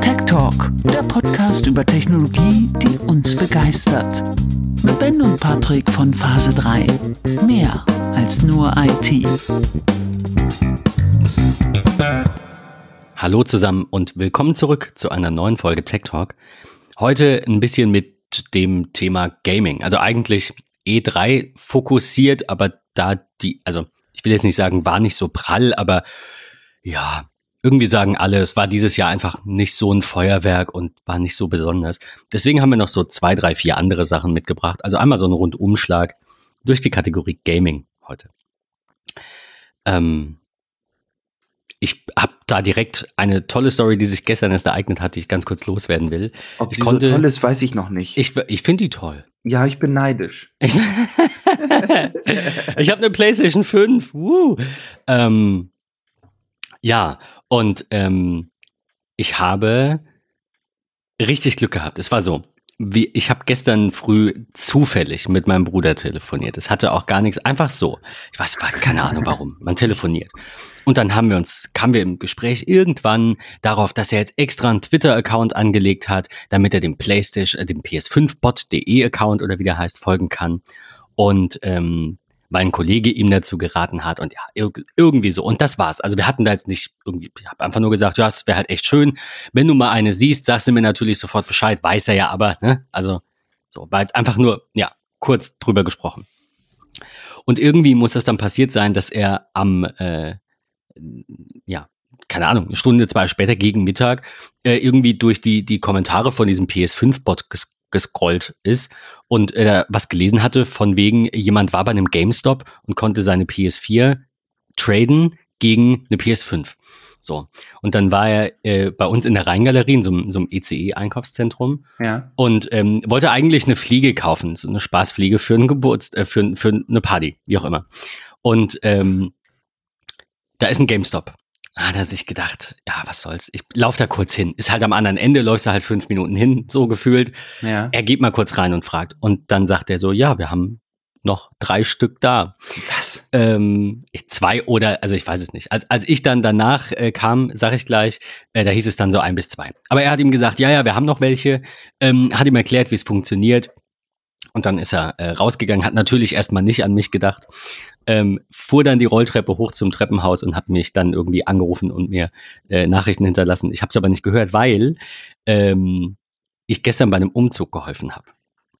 Tech Talk, der Podcast über Technologie, die uns begeistert. Mit Ben und Patrick von Phase 3. Mehr als nur IT. Hallo zusammen und willkommen zurück zu einer neuen Folge Tech Talk. Heute ein bisschen mit dem Thema Gaming. Also eigentlich E3 fokussiert, aber da die, also ich will jetzt nicht sagen, war nicht so prall, aber ja, irgendwie sagen alle, es war dieses Jahr einfach nicht so ein Feuerwerk und war nicht so besonders. Deswegen haben wir noch so zwei, drei, vier andere Sachen mitgebracht. Also einmal so ein Rundumschlag durch die Kategorie Gaming heute. Ähm, ich habe da direkt eine tolle Story, die sich gestern erst ereignet hat, die ich ganz kurz loswerden will. Ob ich die konnte, so toll ist, weiß ich noch nicht. Ich, ich finde die toll. ja, ich bin neidisch. Ich, ich habe eine PlayStation 5. Woo. Ähm, ja, und ähm, ich habe richtig Glück gehabt. Es war so, wie, ich habe gestern früh zufällig mit meinem Bruder telefoniert. Es hatte auch gar nichts, einfach so. Ich weiß, keine Ahnung warum. Man telefoniert. Und dann haben wir uns, kamen wir im Gespräch irgendwann darauf, dass er jetzt extra einen Twitter-Account angelegt hat, damit er dem PlayStation, äh, dem PS5bot.de Account oder wie der heißt, folgen kann. Und ähm, mein Kollege ihm dazu geraten hat und ja, irg irgendwie so. Und das war's. Also wir hatten da jetzt nicht irgendwie, ich habe einfach nur gesagt, ja, es wäre halt echt schön. Wenn du mal eine siehst, sagst du mir natürlich sofort Bescheid, weiß er ja aber, ne? Also so, war jetzt einfach nur, ja, kurz drüber gesprochen. Und irgendwie muss das dann passiert sein, dass er am, äh, ja, keine Ahnung, eine Stunde, zwei später gegen Mittag äh, irgendwie durch die, die Kommentare von diesem PS5-Bot ges gescrollt ist und äh, was gelesen hatte, von wegen, jemand war bei einem GameStop und konnte seine PS4 traden gegen eine PS5. So. Und dann war er äh, bei uns in der Rheingalerie, in so, einem- so einem ECE-Einkaufszentrum Ja. und ähm, wollte eigentlich eine Fliege kaufen, so eine Spaßfliege für einen Geburtstag, äh, für, für eine Party, wie auch immer. Und ähm, da ist ein GameStop. Ah, da hat er sich gedacht, ja, was soll's, ich lauf da kurz hin. Ist halt am anderen Ende, läufst du halt fünf Minuten hin, so gefühlt. Ja. Er geht mal kurz rein und fragt. Und dann sagt er so, ja, wir haben noch drei Stück da. Was? Ähm, zwei oder, also ich weiß es nicht. Als, als ich dann danach äh, kam, sage ich gleich, äh, da hieß es dann so ein bis zwei. Aber er hat ihm gesagt, ja, ja, wir haben noch welche, ähm, hat ihm erklärt, wie es funktioniert. Und dann ist er äh, rausgegangen, hat natürlich erstmal nicht an mich gedacht, ähm, fuhr dann die Rolltreppe hoch zum Treppenhaus und hat mich dann irgendwie angerufen und mir äh, Nachrichten hinterlassen. Ich habe es aber nicht gehört, weil ähm, ich gestern bei einem Umzug geholfen habe.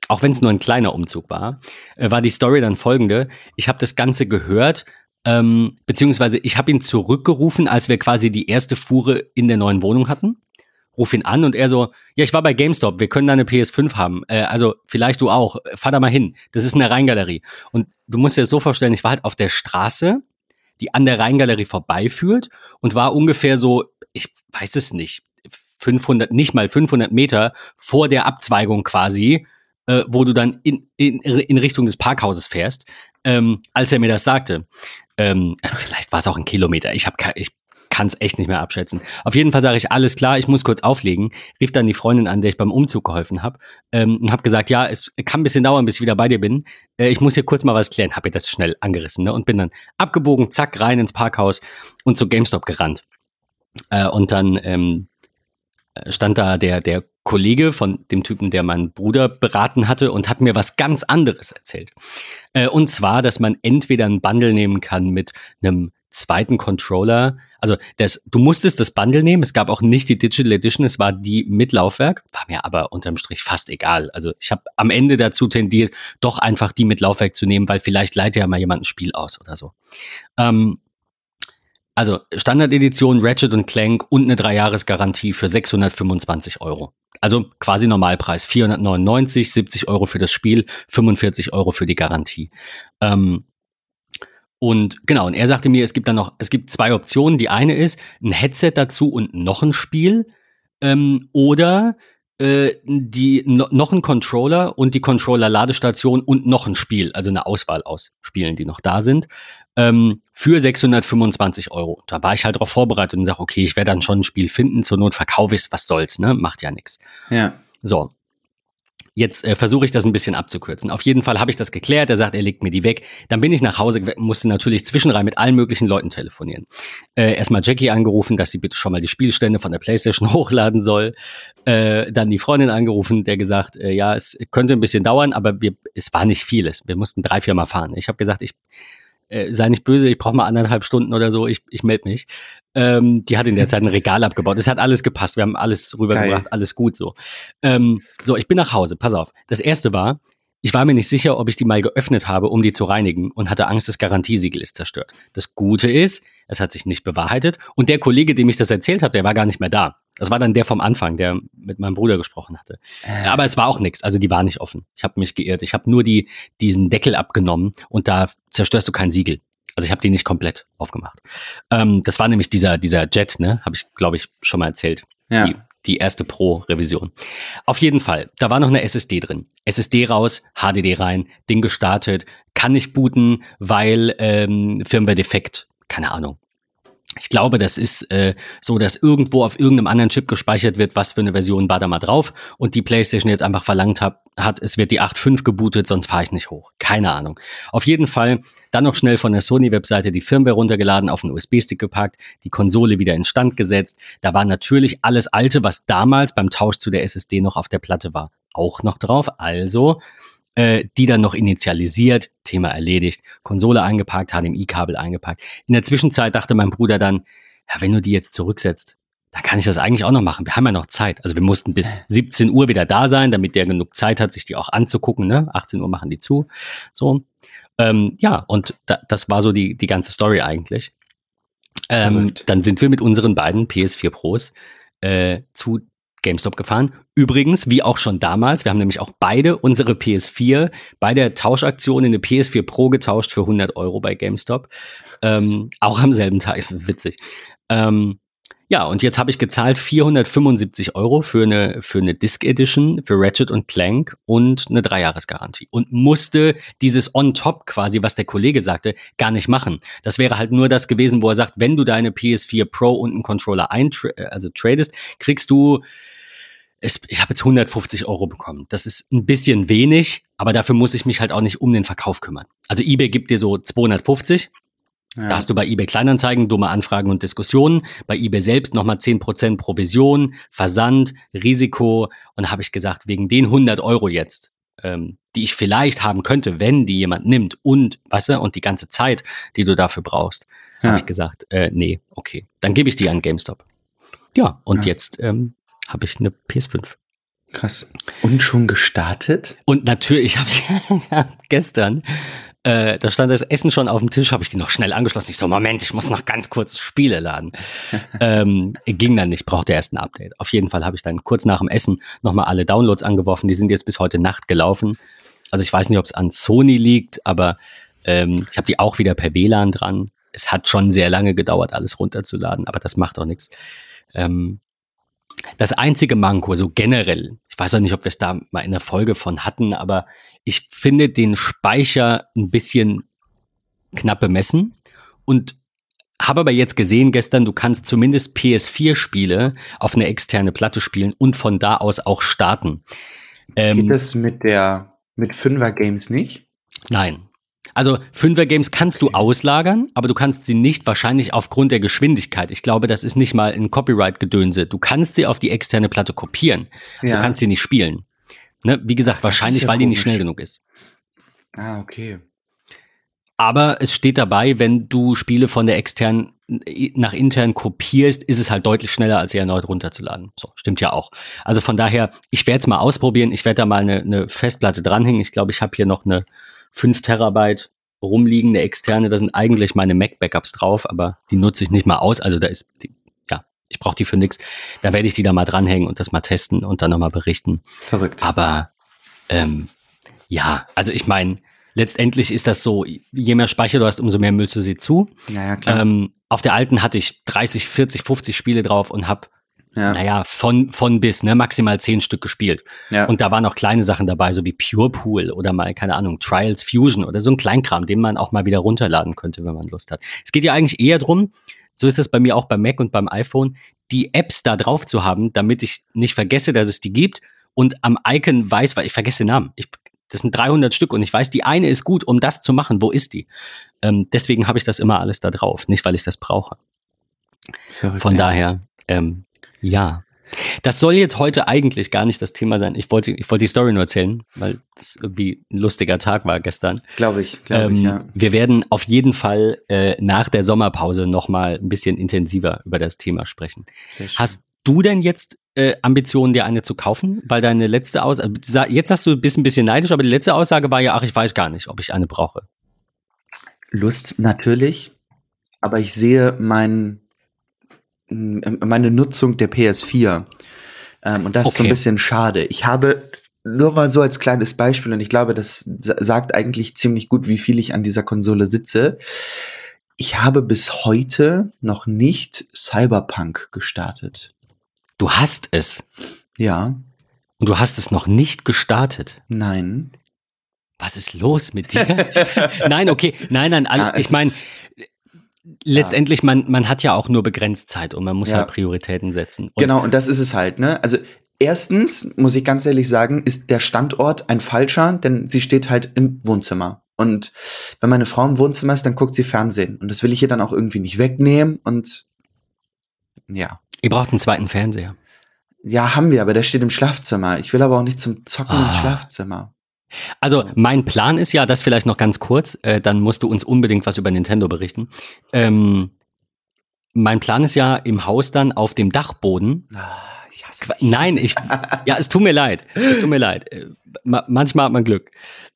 Auch wenn es nur ein kleiner Umzug war, äh, war die Story dann folgende. Ich habe das Ganze gehört, ähm, beziehungsweise ich habe ihn zurückgerufen, als wir quasi die erste Fuhre in der neuen Wohnung hatten. Ruf ihn an und er so, ja, ich war bei GameStop, wir können da eine PS5 haben. Äh, also vielleicht du auch, fahr da mal hin. Das ist eine Rheingalerie. Und du musst dir das so vorstellen, ich war halt auf der Straße, die an der Rheingalerie vorbeiführt und war ungefähr so, ich weiß es nicht, 500, nicht mal 500 Meter vor der Abzweigung quasi, äh, wo du dann in, in, in Richtung des Parkhauses fährst, ähm, als er mir das sagte. Ähm, vielleicht war es auch ein Kilometer. Ich habe ich kann es echt nicht mehr abschätzen. Auf jeden Fall sage ich, alles klar, ich muss kurz auflegen. Rief dann die Freundin an, der ich beim Umzug geholfen habe ähm, und habe gesagt, ja, es kann ein bisschen dauern, bis ich wieder bei dir bin. Äh, ich muss hier kurz mal was klären. Habe ihr das schnell angerissen ne? und bin dann abgebogen, zack, rein ins Parkhaus und zu GameStop gerannt. Äh, und dann ähm, stand da der, der Kollege von dem Typen, der meinen Bruder beraten hatte und hat mir was ganz anderes erzählt. Äh, und zwar, dass man entweder ein Bundle nehmen kann mit einem zweiten Controller. Also das, du musstest das Bundle nehmen. Es gab auch nicht die Digital Edition, es war die mit Laufwerk. War mir aber unterm Strich fast egal. Also ich habe am Ende dazu tendiert, doch einfach die mit Laufwerk zu nehmen, weil vielleicht leitet ja mal jemand ein Spiel aus oder so. Ähm, also Standard-Edition, Ratchet und Clank und eine Dreijahresgarantie für 625 Euro. Also quasi Normalpreis. 499, 70 Euro für das Spiel, 45 Euro für die Garantie. Ähm, und genau, und er sagte mir, es gibt dann noch, es gibt zwei Optionen. Die eine ist ein Headset dazu und noch ein Spiel. Ähm, oder äh, die, no, noch ein Controller und die Controller-Ladestation und noch ein Spiel, also eine Auswahl aus Spielen, die noch da sind, ähm, für 625 Euro. Da war ich halt darauf vorbereitet und sage, okay, ich werde dann schon ein Spiel finden, zur Not verkaufe ich es, was soll's, ne? Macht ja nichts. Ja. So. Jetzt äh, versuche ich das ein bisschen abzukürzen. Auf jeden Fall habe ich das geklärt. Er sagt, er legt mir die weg. Dann bin ich nach Hause, musste natürlich zwischenrein mit allen möglichen Leuten telefonieren. Äh, erstmal Jackie angerufen, dass sie bitte schon mal die Spielstände von der Playstation hochladen soll. Äh, dann die Freundin angerufen, der gesagt, äh, ja, es könnte ein bisschen dauern, aber wir, es war nicht vieles. Wir mussten drei, vier Mal fahren. Ich habe gesagt, ich äh, sei nicht böse, ich brauche mal anderthalb Stunden oder so, ich, ich melde mich. Ähm, die hat in der Zeit ein Regal abgebaut. Es hat alles gepasst, wir haben alles rübergebracht, Geil. alles gut so. Ähm, so, ich bin nach Hause, pass auf. Das erste war, ich war mir nicht sicher, ob ich die mal geöffnet habe, um die zu reinigen und hatte Angst, das Garantiesiegel ist zerstört. Das Gute ist, es hat sich nicht bewahrheitet und der Kollege, dem ich das erzählt habe, der war gar nicht mehr da. Das war dann der vom Anfang, der mit meinem Bruder gesprochen hatte. Äh. Aber es war auch nichts, also die war nicht offen. Ich habe mich geirrt. Ich habe nur die, diesen Deckel abgenommen und da zerstörst du kein Siegel. Also ich habe die nicht komplett aufgemacht. Ähm, das war nämlich dieser, dieser Jet, ne? Habe ich, glaube ich, schon mal erzählt. Ja. Die, die erste Pro-Revision. Auf jeden Fall, da war noch eine SSD drin. SSD raus, HDD rein, Ding gestartet, kann nicht booten, weil ähm, Firmware-Defekt, keine Ahnung, ich glaube, das ist äh, so, dass irgendwo auf irgendeinem anderen Chip gespeichert wird, was für eine Version war da mal drauf und die PlayStation jetzt einfach verlangt hat, hat es wird die 8.5 gebootet, sonst fahre ich nicht hoch. Keine Ahnung. Auf jeden Fall dann noch schnell von der Sony-Webseite die Firmware runtergeladen, auf einen USB-Stick gepackt, die Konsole wieder instand gesetzt. Da war natürlich alles Alte, was damals beim Tausch zu der SSD noch auf der Platte war, auch noch drauf. Also äh, die dann noch initialisiert, Thema erledigt, Konsole eingepackt, HDMI-Kabel eingepackt. In der Zwischenzeit dachte mein Bruder dann, ja, wenn du die jetzt zurücksetzt, dann kann ich das eigentlich auch noch machen. Wir haben ja noch Zeit. Also wir mussten bis 17 Uhr wieder da sein, damit der genug Zeit hat, sich die auch anzugucken. Ne? 18 Uhr machen die zu. So. Ähm, ja, und da, das war so die, die ganze Story eigentlich. Ähm, dann sind wir mit unseren beiden PS4 Pros äh, zu GameStop gefahren. Übrigens, wie auch schon damals, wir haben nämlich auch beide unsere PS4 bei der Tauschaktion in eine PS4 Pro getauscht für 100 Euro bei GameStop. Ähm, auch am selben Tag, witzig. Ähm, ja, und jetzt habe ich gezahlt 475 Euro für eine, für eine Disc Edition, für Ratchet und Clank und eine Dreijahresgarantie. Und musste dieses On-Top quasi, was der Kollege sagte, gar nicht machen. Das wäre halt nur das gewesen, wo er sagt, wenn du deine PS4 Pro und einen Controller eintra also tradest, kriegst du es, ich habe jetzt 150 Euro bekommen. Das ist ein bisschen wenig, aber dafür muss ich mich halt auch nicht um den Verkauf kümmern. Also eBay gibt dir so 250. Ja. Da hast du bei eBay Kleinanzeigen dumme Anfragen und Diskussionen. Bei eBay selbst nochmal 10% Provision, Versand, Risiko. Und da habe ich gesagt, wegen den 100 Euro jetzt, ähm, die ich vielleicht haben könnte, wenn die jemand nimmt und, weißt du, und die ganze Zeit, die du dafür brauchst, ja. habe ich gesagt, äh, nee, okay, dann gebe ich die an GameStop. Ja, und ja. jetzt ähm, habe ich eine PS5. Krass. Und schon gestartet? Und natürlich habe ich gestern, äh, da stand das Essen schon auf dem Tisch, habe ich die noch schnell angeschlossen. Ich so, Moment, ich muss noch ganz kurz Spiele laden. ähm, ging dann nicht, brauchte erst ein Update. Auf jeden Fall habe ich dann kurz nach dem Essen nochmal alle Downloads angeworfen. Die sind jetzt bis heute Nacht gelaufen. Also ich weiß nicht, ob es an Sony liegt, aber ähm, ich habe die auch wieder per WLAN dran. Es hat schon sehr lange gedauert, alles runterzuladen, aber das macht auch nichts. Ähm, das einzige Manko, so generell, ich weiß auch nicht, ob wir es da mal in der Folge von hatten, aber ich finde den Speicher ein bisschen knapp bemessen und habe aber jetzt gesehen gestern, du kannst zumindest PS4-Spiele auf eine externe Platte spielen und von da aus auch starten. Ähm, Geht das mit der mit 5er Games nicht? Nein. Also Fünfer-Games kannst du auslagern, aber du kannst sie nicht wahrscheinlich aufgrund der Geschwindigkeit. Ich glaube, das ist nicht mal ein Copyright-Gedönse. Du kannst sie auf die externe Platte kopieren. Ja. Du kannst sie nicht spielen. Ne? Wie gesagt, wahrscheinlich, ja weil komisch. die nicht schnell genug ist. Ah, okay. Aber es steht dabei, wenn du Spiele von der externen nach intern kopierst, ist es halt deutlich schneller, als sie erneut runterzuladen. So, stimmt ja auch. Also von daher, ich werde es mal ausprobieren. Ich werde da mal eine, eine Festplatte dranhängen. Ich glaube, ich habe hier noch eine 5 Terabyte rumliegende externe, da sind eigentlich meine Mac-Backups drauf, aber die nutze ich nicht mal aus. Also da ist, die, ja, ich brauche die für nichts. Da werde ich die da mal dranhängen und das mal testen und dann nochmal berichten. Verrückt. Aber ähm, ja, also ich meine, letztendlich ist das so, je mehr Speicher du hast, umso mehr müllst du sie zu. Naja, klar. Ähm, auf der alten hatte ich 30, 40, 50 Spiele drauf und habe ja. naja, von, von bis, ne, maximal zehn Stück gespielt. Ja. Und da waren auch kleine Sachen dabei, so wie Pure Pool oder mal, keine Ahnung, Trials Fusion oder so ein Kleinkram, den man auch mal wieder runterladen könnte, wenn man Lust hat. Es geht ja eigentlich eher drum, so ist es bei mir auch beim Mac und beim iPhone, die Apps da drauf zu haben, damit ich nicht vergesse, dass es die gibt und am Icon weiß, weil ich vergesse den Namen. Ich, das sind 300 Stück und ich weiß, die eine ist gut, um das zu machen. Wo ist die? Ähm, deswegen habe ich das immer alles da drauf, nicht weil ich das brauche. Verrückt, Von ja. daher, ähm, ja. Das soll jetzt heute eigentlich gar nicht das Thema sein. Ich wollte, ich wollte die Story nur erzählen, weil es irgendwie ein lustiger Tag war gestern. Glaube ich, glaube ähm, ich, ja. Wir werden auf jeden Fall äh, nach der Sommerpause nochmal ein bisschen intensiver über das Thema sprechen. Hast du denn jetzt äh, Ambitionen, dir eine zu kaufen? Weil deine letzte Aussage, jetzt hast du bist ein bisschen neidisch, aber die letzte Aussage war ja, ach, ich weiß gar nicht, ob ich eine brauche. Lust natürlich, aber ich sehe mein, meine Nutzung der PS4. Ähm, und das okay. ist so ein bisschen schade. Ich habe nur mal so als kleines Beispiel, und ich glaube, das sagt eigentlich ziemlich gut, wie viel ich an dieser Konsole sitze. Ich habe bis heute noch nicht Cyberpunk gestartet. Du hast es. Ja. Und du hast es noch nicht gestartet. Nein. Was ist los mit dir? nein, okay, nein, nein, ja, ich meine, letztendlich, man, man hat ja auch nur begrenzt Zeit und man muss ja. halt Prioritäten setzen. Und genau, und das ist es halt, ne? Also erstens, muss ich ganz ehrlich sagen, ist der Standort ein falscher, denn sie steht halt im Wohnzimmer. Und wenn meine Frau im Wohnzimmer ist, dann guckt sie Fernsehen. Und das will ich ihr dann auch irgendwie nicht wegnehmen. Und ja. Ihr braucht einen zweiten Fernseher. Ja, haben wir, aber der steht im Schlafzimmer. Ich will aber auch nicht zum Zocken ah. ins Schlafzimmer. Also mein Plan ist ja, das vielleicht noch ganz kurz, äh, dann musst du uns unbedingt was über Nintendo berichten. Ähm, mein Plan ist ja im Haus dann auf dem Dachboden. Ah, ich Nein, ich, ja, es tut mir leid. Es tut mir leid. Äh, ma manchmal hat man Glück.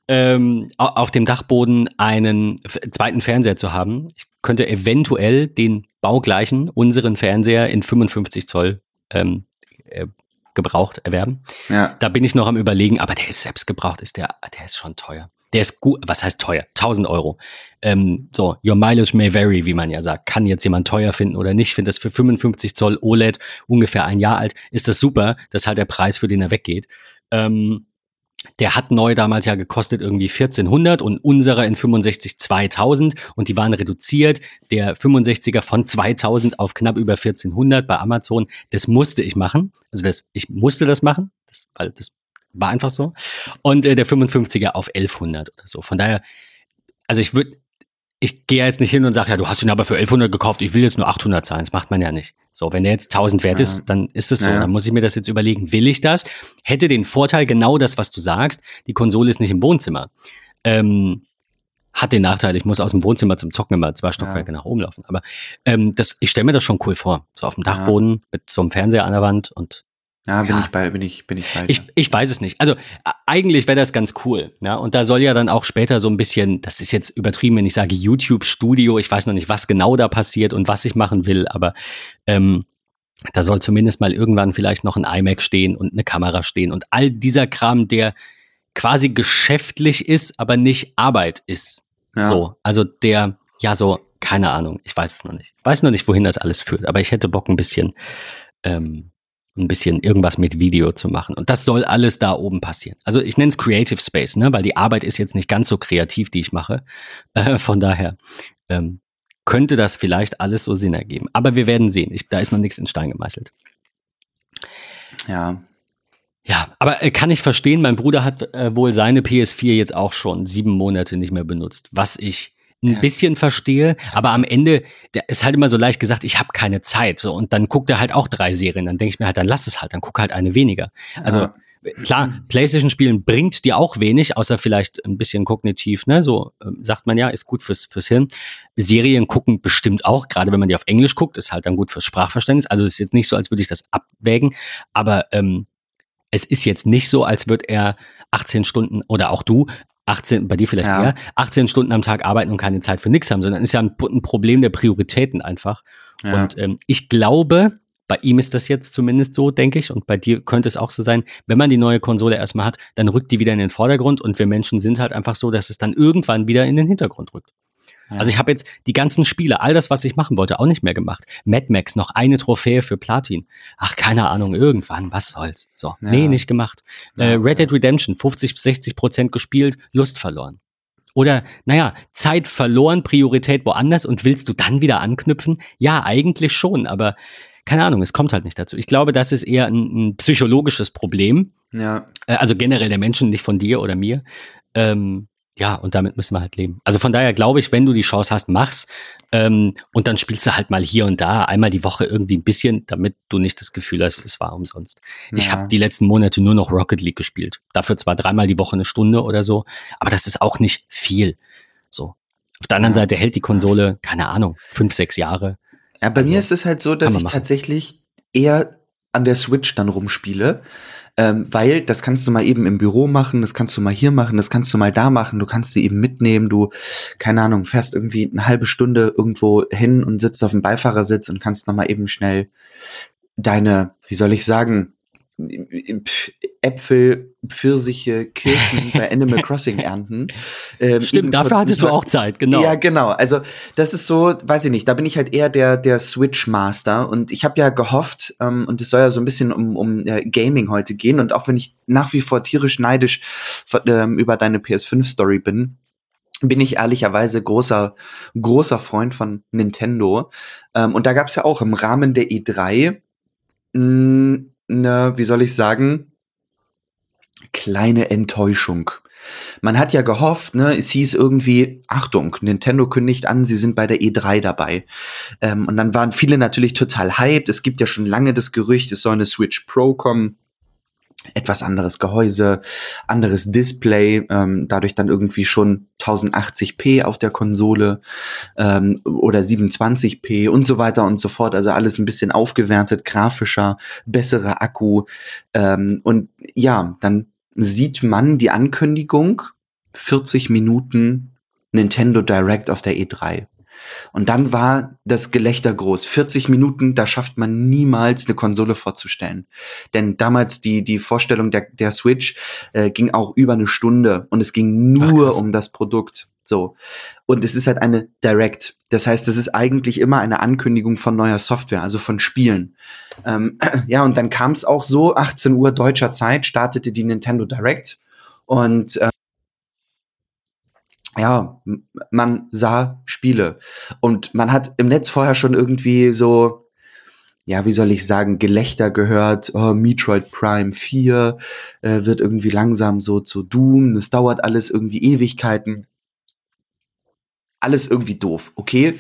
Ähm, auf dem Dachboden einen zweiten Fernseher zu haben. Ich könnte eventuell den baugleichen, unseren Fernseher in 55 Zoll ähm, äh, gebraucht erwerben. Ja. Da bin ich noch am überlegen, aber der ist selbst gebraucht, ist der, der ist schon teuer. Der ist gut, was heißt teuer? 1000 Euro. Ähm, so, your mileage may vary, wie man ja sagt. Kann jetzt jemand teuer finden oder nicht? Finde das für 55 Zoll OLED, ungefähr ein Jahr alt, ist das super. Das ist halt der Preis, für den er weggeht. Ähm, der hat neu damals ja gekostet irgendwie 1400 und unserer in 65 2000 und die waren reduziert. Der 65er von 2000 auf knapp über 1400 bei Amazon. Das musste ich machen. Also das, ich musste das machen, das, weil das war einfach so. Und äh, der 55er auf 1100 oder so. Von daher, also ich würde, ich gehe jetzt nicht hin und sage, ja, du hast ihn aber für 1100 gekauft, ich will jetzt nur 800 zahlen. Das macht man ja nicht. So, wenn der jetzt 1000 wert ist, dann ist es so. Ja. Dann muss ich mir das jetzt überlegen, will ich das? Hätte den Vorteil, genau das, was du sagst, die Konsole ist nicht im Wohnzimmer. Ähm, hat den Nachteil, ich muss aus dem Wohnzimmer zum Zocken immer zwei Stockwerke ja. nach oben laufen. Aber ähm, das, ich stelle mir das schon cool vor. So auf dem Dachboden ja. mit so einem Fernseher an der Wand und ja, bin ja. ich bei, bin ich, bin ich bei. Ich, ich weiß es nicht. Also eigentlich wäre das ganz cool. Ja, und da soll ja dann auch später so ein bisschen, das ist jetzt übertrieben, wenn ich sage YouTube-Studio. Ich weiß noch nicht, was genau da passiert und was ich machen will, aber ähm, da soll zumindest mal irgendwann vielleicht noch ein iMac stehen und eine Kamera stehen und all dieser Kram, der quasi geschäftlich ist, aber nicht Arbeit ist. Ja. So, also der, ja, so, keine Ahnung, ich weiß es noch nicht. Ich weiß noch nicht, wohin das alles führt, aber ich hätte Bock ein bisschen ähm, ein bisschen irgendwas mit Video zu machen. Und das soll alles da oben passieren. Also ich nenne es Creative Space, ne? weil die Arbeit ist jetzt nicht ganz so kreativ, die ich mache. Äh, von daher ähm, könnte das vielleicht alles so Sinn ergeben. Aber wir werden sehen. Ich, da ist noch nichts in Stein gemeißelt. Ja. Ja, aber äh, kann ich verstehen, mein Bruder hat äh, wohl seine PS4 jetzt auch schon sieben Monate nicht mehr benutzt, was ich ein yes. bisschen verstehe, aber am Ende der ist halt immer so leicht gesagt, ich habe keine Zeit. So, und dann guckt er halt auch drei Serien. Dann denke ich mir halt, dann lass es halt, dann guck halt eine weniger. Also ja. klar, Playstation-Spielen bringt dir auch wenig, außer vielleicht ein bisschen kognitiv, ne? So äh, sagt man ja, ist gut fürs, fürs Hirn. Serien gucken bestimmt auch, gerade wenn man die auf Englisch guckt, ist halt dann gut fürs Sprachverständnis. Also ist jetzt nicht so, als würde ich das abwägen, aber ähm, es ist jetzt nicht so, als würde er 18 Stunden oder auch du 18, bei dir vielleicht ja. eher, 18 Stunden am Tag arbeiten und keine Zeit für nichts haben, sondern ist ja ein, ein Problem der Prioritäten einfach. Ja. Und ähm, ich glaube, bei ihm ist das jetzt zumindest so, denke ich, und bei dir könnte es auch so sein, wenn man die neue Konsole erstmal hat, dann rückt die wieder in den Vordergrund und wir Menschen sind halt einfach so, dass es dann irgendwann wieder in den Hintergrund rückt. Also ich habe jetzt die ganzen Spiele, all das, was ich machen wollte, auch nicht mehr gemacht. Mad Max, noch eine Trophäe für Platin. Ach, keine Ahnung, irgendwann, was soll's. So, ja. nee, nicht gemacht. Äh, Red Dead Redemption, 50 bis 60 Prozent gespielt, Lust verloren. Oder, naja, Zeit verloren, Priorität woanders und willst du dann wieder anknüpfen? Ja, eigentlich schon, aber keine Ahnung, es kommt halt nicht dazu. Ich glaube, das ist eher ein, ein psychologisches Problem. Ja. Äh, also generell der Menschen, nicht von dir oder mir. Ähm, ja, und damit müssen wir halt leben. Also von daher glaube ich, wenn du die Chance hast, mach's. Ähm, und dann spielst du halt mal hier und da einmal die Woche irgendwie ein bisschen, damit du nicht das Gefühl hast, es war umsonst. Ja. Ich habe die letzten Monate nur noch Rocket League gespielt. Dafür zwar dreimal die Woche eine Stunde oder so, aber das ist auch nicht viel. So. Auf der anderen ja. Seite hält die Konsole, keine Ahnung, fünf, sechs Jahre. Ja, bei also, mir ist es halt so, dass ich machen. tatsächlich eher an der Switch dann rumspiele. Ähm, weil das kannst du mal eben im Büro machen, das kannst du mal hier machen, das kannst du mal da machen, du kannst sie eben mitnehmen, du, keine Ahnung, fährst irgendwie eine halbe Stunde irgendwo hin und sitzt auf dem Beifahrersitz und kannst noch mal eben schnell deine, wie soll ich sagen, Äpfel, Pfirsiche, Kirschen bei Animal Crossing ernten. Ähm, Stimmt, dafür hattest du auch Zeit, genau. Ja, genau. Also das ist so, weiß ich nicht, da bin ich halt eher der, der Switch-Master und ich habe ja gehofft, ähm, und es soll ja so ein bisschen um, um äh, Gaming heute gehen und auch wenn ich nach wie vor tierisch neidisch ähm, über deine PS5-Story bin, bin ich ehrlicherweise großer, großer Freund von Nintendo. Ähm, und da gab es ja auch im Rahmen der E3 mh, eine, wie soll ich sagen, kleine Enttäuschung. Man hat ja gehofft, ne, es hieß irgendwie, Achtung, Nintendo kündigt an, sie sind bei der E3 dabei. Ähm, und dann waren viele natürlich total hyped. Es gibt ja schon lange das Gerücht, es soll eine Switch Pro kommen etwas anderes Gehäuse, anderes Display, ähm, dadurch dann irgendwie schon 1080p auf der Konsole ähm, oder 27p und so weiter und so fort. Also alles ein bisschen aufgewertet, grafischer, besserer Akku. Ähm, und ja, dann sieht man die Ankündigung 40 Minuten Nintendo Direct auf der E3. Und dann war das Gelächter groß. 40 Minuten, da schafft man niemals eine Konsole vorzustellen. Denn damals die, die Vorstellung der, der Switch äh, ging auch über eine Stunde und es ging nur Ach, um das Produkt. So. Und es ist halt eine Direct. Das heißt, es ist eigentlich immer eine Ankündigung von neuer Software, also von Spielen. Ähm, ja, und dann kam es auch so, 18 Uhr deutscher Zeit startete die Nintendo Direct. Und äh, ja, man sah Spiele. Und man hat im Netz vorher schon irgendwie so, ja, wie soll ich sagen, Gelächter gehört, oh, Metroid Prime 4 äh, wird irgendwie langsam so zu Doom, das dauert alles irgendwie Ewigkeiten. Alles irgendwie doof, okay?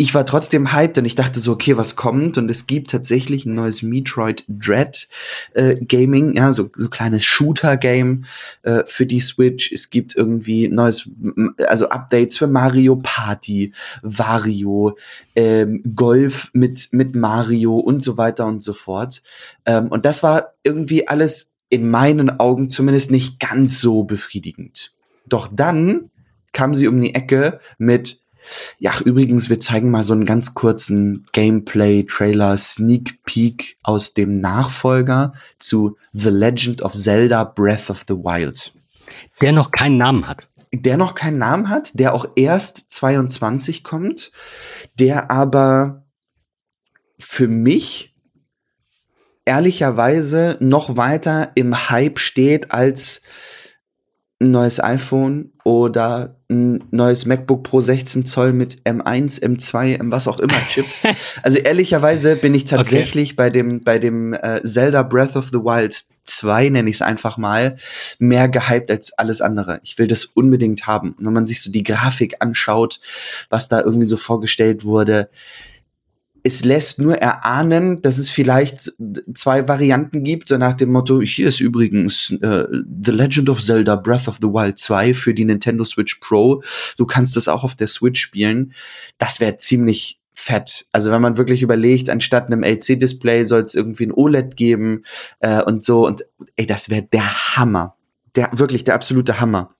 Ich war trotzdem hyped und ich dachte so, okay, was kommt? Und es gibt tatsächlich ein neues Metroid Dread äh, Gaming, ja, so, so kleines Shooter-Game äh, für die Switch. Es gibt irgendwie neues, also Updates für Mario Party, Wario, ähm, Golf mit, mit Mario und so weiter und so fort. Ähm, und das war irgendwie alles in meinen Augen zumindest nicht ganz so befriedigend. Doch dann kam sie um die Ecke mit ja, übrigens, wir zeigen mal so einen ganz kurzen Gameplay-Trailer, Sneak Peek aus dem Nachfolger zu The Legend of Zelda Breath of the Wild. Der noch keinen Namen hat. Der noch keinen Namen hat, der auch erst 22 kommt, der aber für mich ehrlicherweise noch weiter im Hype steht als ein neues iPhone oder ein neues MacBook Pro 16 Zoll mit M1, M2, M was auch immer Chip. also ehrlicherweise bin ich tatsächlich okay. bei dem bei dem äh, Zelda Breath of the Wild 2 nenne ich es einfach mal mehr gehypt als alles andere. Ich will das unbedingt haben. Und wenn man sich so die Grafik anschaut, was da irgendwie so vorgestellt wurde, es lässt nur erahnen, dass es vielleicht zwei Varianten gibt, so nach dem Motto, hier ist übrigens äh, The Legend of Zelda Breath of the Wild 2 für die Nintendo Switch Pro. Du kannst das auch auf der Switch spielen. Das wäre ziemlich fett. Also wenn man wirklich überlegt, anstatt einem LC-Display soll es irgendwie ein OLED geben äh, und so. Und ey, das wäre der Hammer. Der, wirklich der absolute Hammer.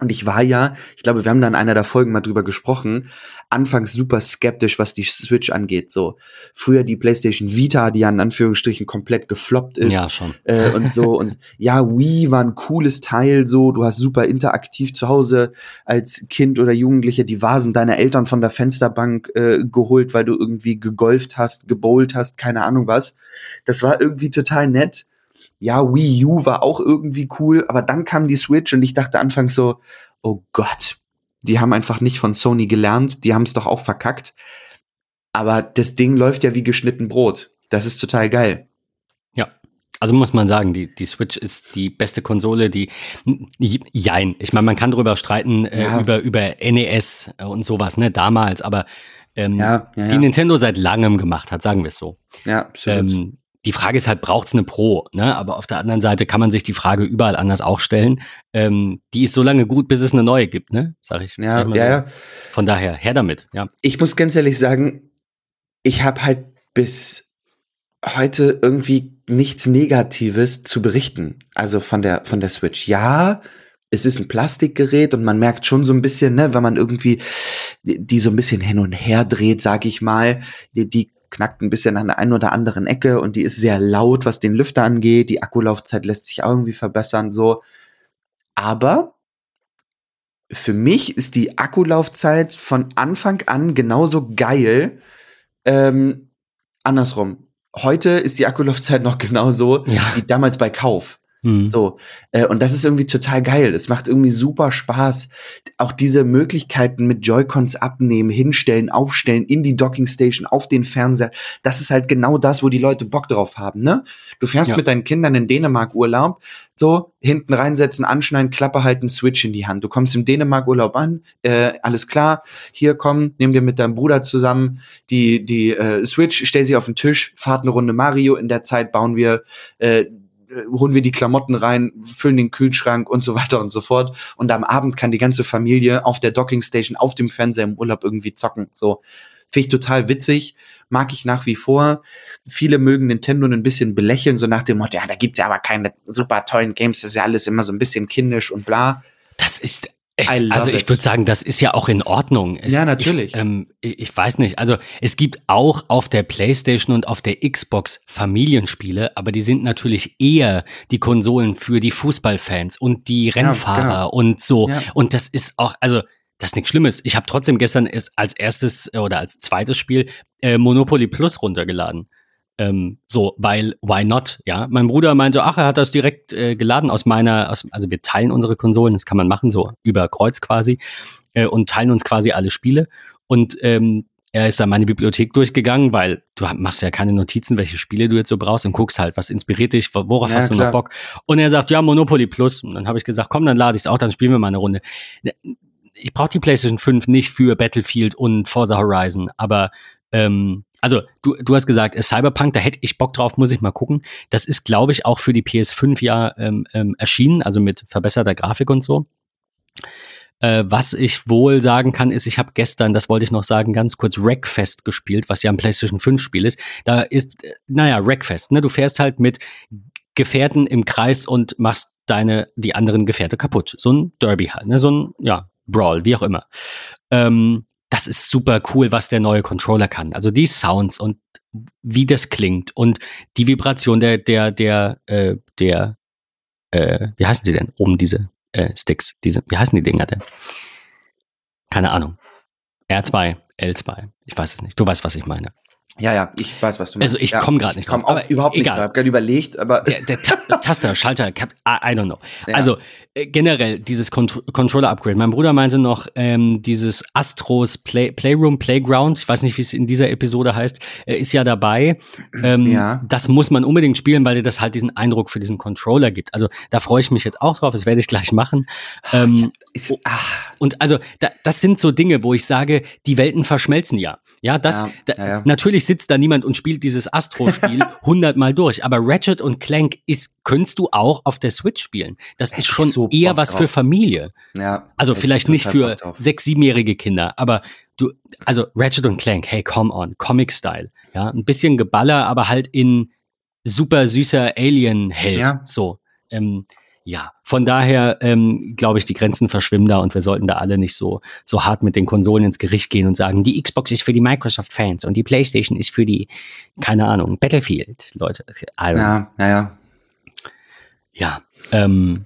Und ich war ja, ich glaube, wir haben da in einer der Folgen mal drüber gesprochen, anfangs super skeptisch, was die Switch angeht. So früher die PlayStation Vita, die ja in Anführungsstrichen komplett gefloppt ist. Ja, schon. Äh, und so. und ja, Wii war ein cooles Teil, so. Du hast super interaktiv zu Hause als Kind oder Jugendliche die Vasen deiner Eltern von der Fensterbank äh, geholt, weil du irgendwie gegolft hast, gebowlt hast, keine Ahnung was. Das war irgendwie total nett ja, Wii U war auch irgendwie cool, aber dann kam die Switch und ich dachte anfangs so, oh Gott, die haben einfach nicht von Sony gelernt, die haben es doch auch verkackt. Aber das Ding läuft ja wie geschnitten Brot. Das ist total geil. Ja. Also muss man sagen, die, die Switch ist die beste Konsole, die, jein. Ich meine, man kann darüber streiten, äh, ja. über, über NES und sowas, ne, damals, aber ähm, ja, ja, die Nintendo seit langem gemacht hat, sagen wir es so. Ja, absolut. Ähm, die Frage ist halt, braucht es eine Pro? Ne? Aber auf der anderen Seite kann man sich die Frage überall anders auch stellen. Ähm, die ist so lange gut, bis es eine neue gibt, ne? Sag ich. Ja, sag ich ja, so. ja. Von daher, her damit, ja. Ich muss ganz ehrlich sagen, ich habe halt bis heute irgendwie nichts Negatives zu berichten. Also von der, von der Switch. Ja, es ist ein Plastikgerät und man merkt schon so ein bisschen, ne, wenn man irgendwie die so ein bisschen hin und her dreht, sag ich mal, die, die knackt ein bisschen an der einen oder anderen Ecke und die ist sehr laut, was den Lüfter angeht. Die Akkulaufzeit lässt sich auch irgendwie verbessern, so. Aber für mich ist die Akkulaufzeit von Anfang an genauso geil. Ähm, andersrum. Heute ist die Akkulaufzeit noch genauso ja. wie damals bei Kauf. Mhm. So. Äh, und das ist irgendwie total geil. Es macht irgendwie super Spaß. Auch diese Möglichkeiten mit Joy-Cons abnehmen, hinstellen, aufstellen, in die Docking Station, auf den Fernseher. Das ist halt genau das, wo die Leute Bock drauf haben, ne? Du fährst ja. mit deinen Kindern in Dänemark Urlaub, so, hinten reinsetzen, anschneiden, Klappe halten, Switch in die Hand. Du kommst im Dänemark Urlaub an, äh, alles klar, hier komm, nimm dir mit deinem Bruder zusammen die, die äh, Switch, stell sie auf den Tisch, fahrt eine Runde Mario, in der Zeit bauen wir äh, holen wir die Klamotten rein, füllen den Kühlschrank und so weiter und so fort. Und am Abend kann die ganze Familie auf der Dockingstation, auf dem Fernseher im Urlaub irgendwie zocken. So. Finde ich total witzig, mag ich nach wie vor. Viele mögen Nintendo ein bisschen belächeln, so nach dem Motto, ja, da gibt's ja aber keine super tollen Games, das ist ja alles immer so ein bisschen kindisch und bla. Das ist Echt? also ich würde sagen, das ist ja auch in Ordnung. Es, ja, natürlich. Ich, ähm, ich, weiß nicht. Also es gibt auch auf der PlayStation und auf der Xbox Familienspiele, aber die sind natürlich eher die Konsolen für die Fußballfans und die Rennfahrer ja, genau. und so. Ja. Und das ist auch, also das ist nichts Schlimmes. Ich habe trotzdem gestern als erstes oder als zweites Spiel äh, Monopoly Plus runtergeladen. Ähm, so, weil, why not? Ja, mein Bruder meinte, ach, er hat das direkt äh, geladen aus meiner, aus, also wir teilen unsere Konsolen, das kann man machen, so über Kreuz quasi, äh, und teilen uns quasi alle Spiele. Und ähm, er ist dann meine Bibliothek durchgegangen, weil du machst ja keine Notizen, welche Spiele du jetzt so brauchst und guckst halt, was inspiriert dich, worauf ja, hast du klar. noch Bock. Und er sagt, ja, Monopoly Plus. Und dann habe ich gesagt, komm, dann lade ich es auch, dann spielen wir mal eine Runde. Ich brauche die PlayStation 5 nicht für Battlefield und Forza Horizon, aber ähm, also du, du hast gesagt, äh, Cyberpunk, da hätte ich Bock drauf, muss ich mal gucken. Das ist, glaube ich, auch für die PS5 ja ähm, ähm, erschienen, also mit verbesserter Grafik und so. Äh, was ich wohl sagen kann, ist, ich habe gestern, das wollte ich noch sagen, ganz kurz Wreckfest gespielt, was ja ein PlayStation 5 Spiel ist. Da ist, äh, naja, Wreckfest, ne? Du fährst halt mit Gefährten im Kreis und machst deine, die anderen Gefährte kaputt. So ein Derby halt, ne? So ein, ja, Brawl, wie auch immer. Ähm, das ist super cool, was der neue Controller kann. Also die Sounds und wie das klingt und die Vibration der, der, der, äh, der, äh, wie heißen sie denn? Oben diese äh, Sticks, diese, wie heißen die Dinger denn? Keine Ahnung. R2, L2, ich weiß es nicht. Du weißt, was ich meine. Ja, ja, ich weiß, was du meinst. Also ich komme gerade nicht drauf. Ich komme auch überhaupt nicht drauf. Ich habe gerade überlegt, aber. Der, der Ta Taster, Schalter, I, I don't know. Ja. Also äh, generell dieses Cont Controller-Upgrade. Mein Bruder meinte noch, ähm, dieses Astros Play Playroom, Playground, ich weiß nicht, wie es in dieser Episode heißt, äh, ist ja dabei. Ähm, ja. Das muss man unbedingt spielen, weil dir das halt diesen Eindruck für diesen Controller gibt. Also da freue ich mich jetzt auch drauf, das werde ich gleich machen. Ähm, ja, und also da, das sind so Dinge, wo ich sage, die Welten verschmelzen ja. Ja, das ja, da, natürlich sitzt da niemand und spielt dieses Astro-Spiel hundertmal durch, aber Ratchet und Clank ist, könntest du auch auf der Switch spielen. Das ist schon so eher was drauf. für Familie. Ja. Also vielleicht nicht für sechs, siebenjährige Kinder, aber du, also Ratchet und Clank, hey, come on, Comic-Style. Ja, ein bisschen Geballer, aber halt in super süßer Alien-Held. Ja. So. Ähm, ja, von daher ähm, glaube ich, die Grenzen verschwimmen da und wir sollten da alle nicht so, so hart mit den Konsolen ins Gericht gehen und sagen, die Xbox ist für die Microsoft-Fans und die PlayStation ist für die, keine Ahnung, Battlefield, Leute. Also, ja, ja, ja. Ja, ähm,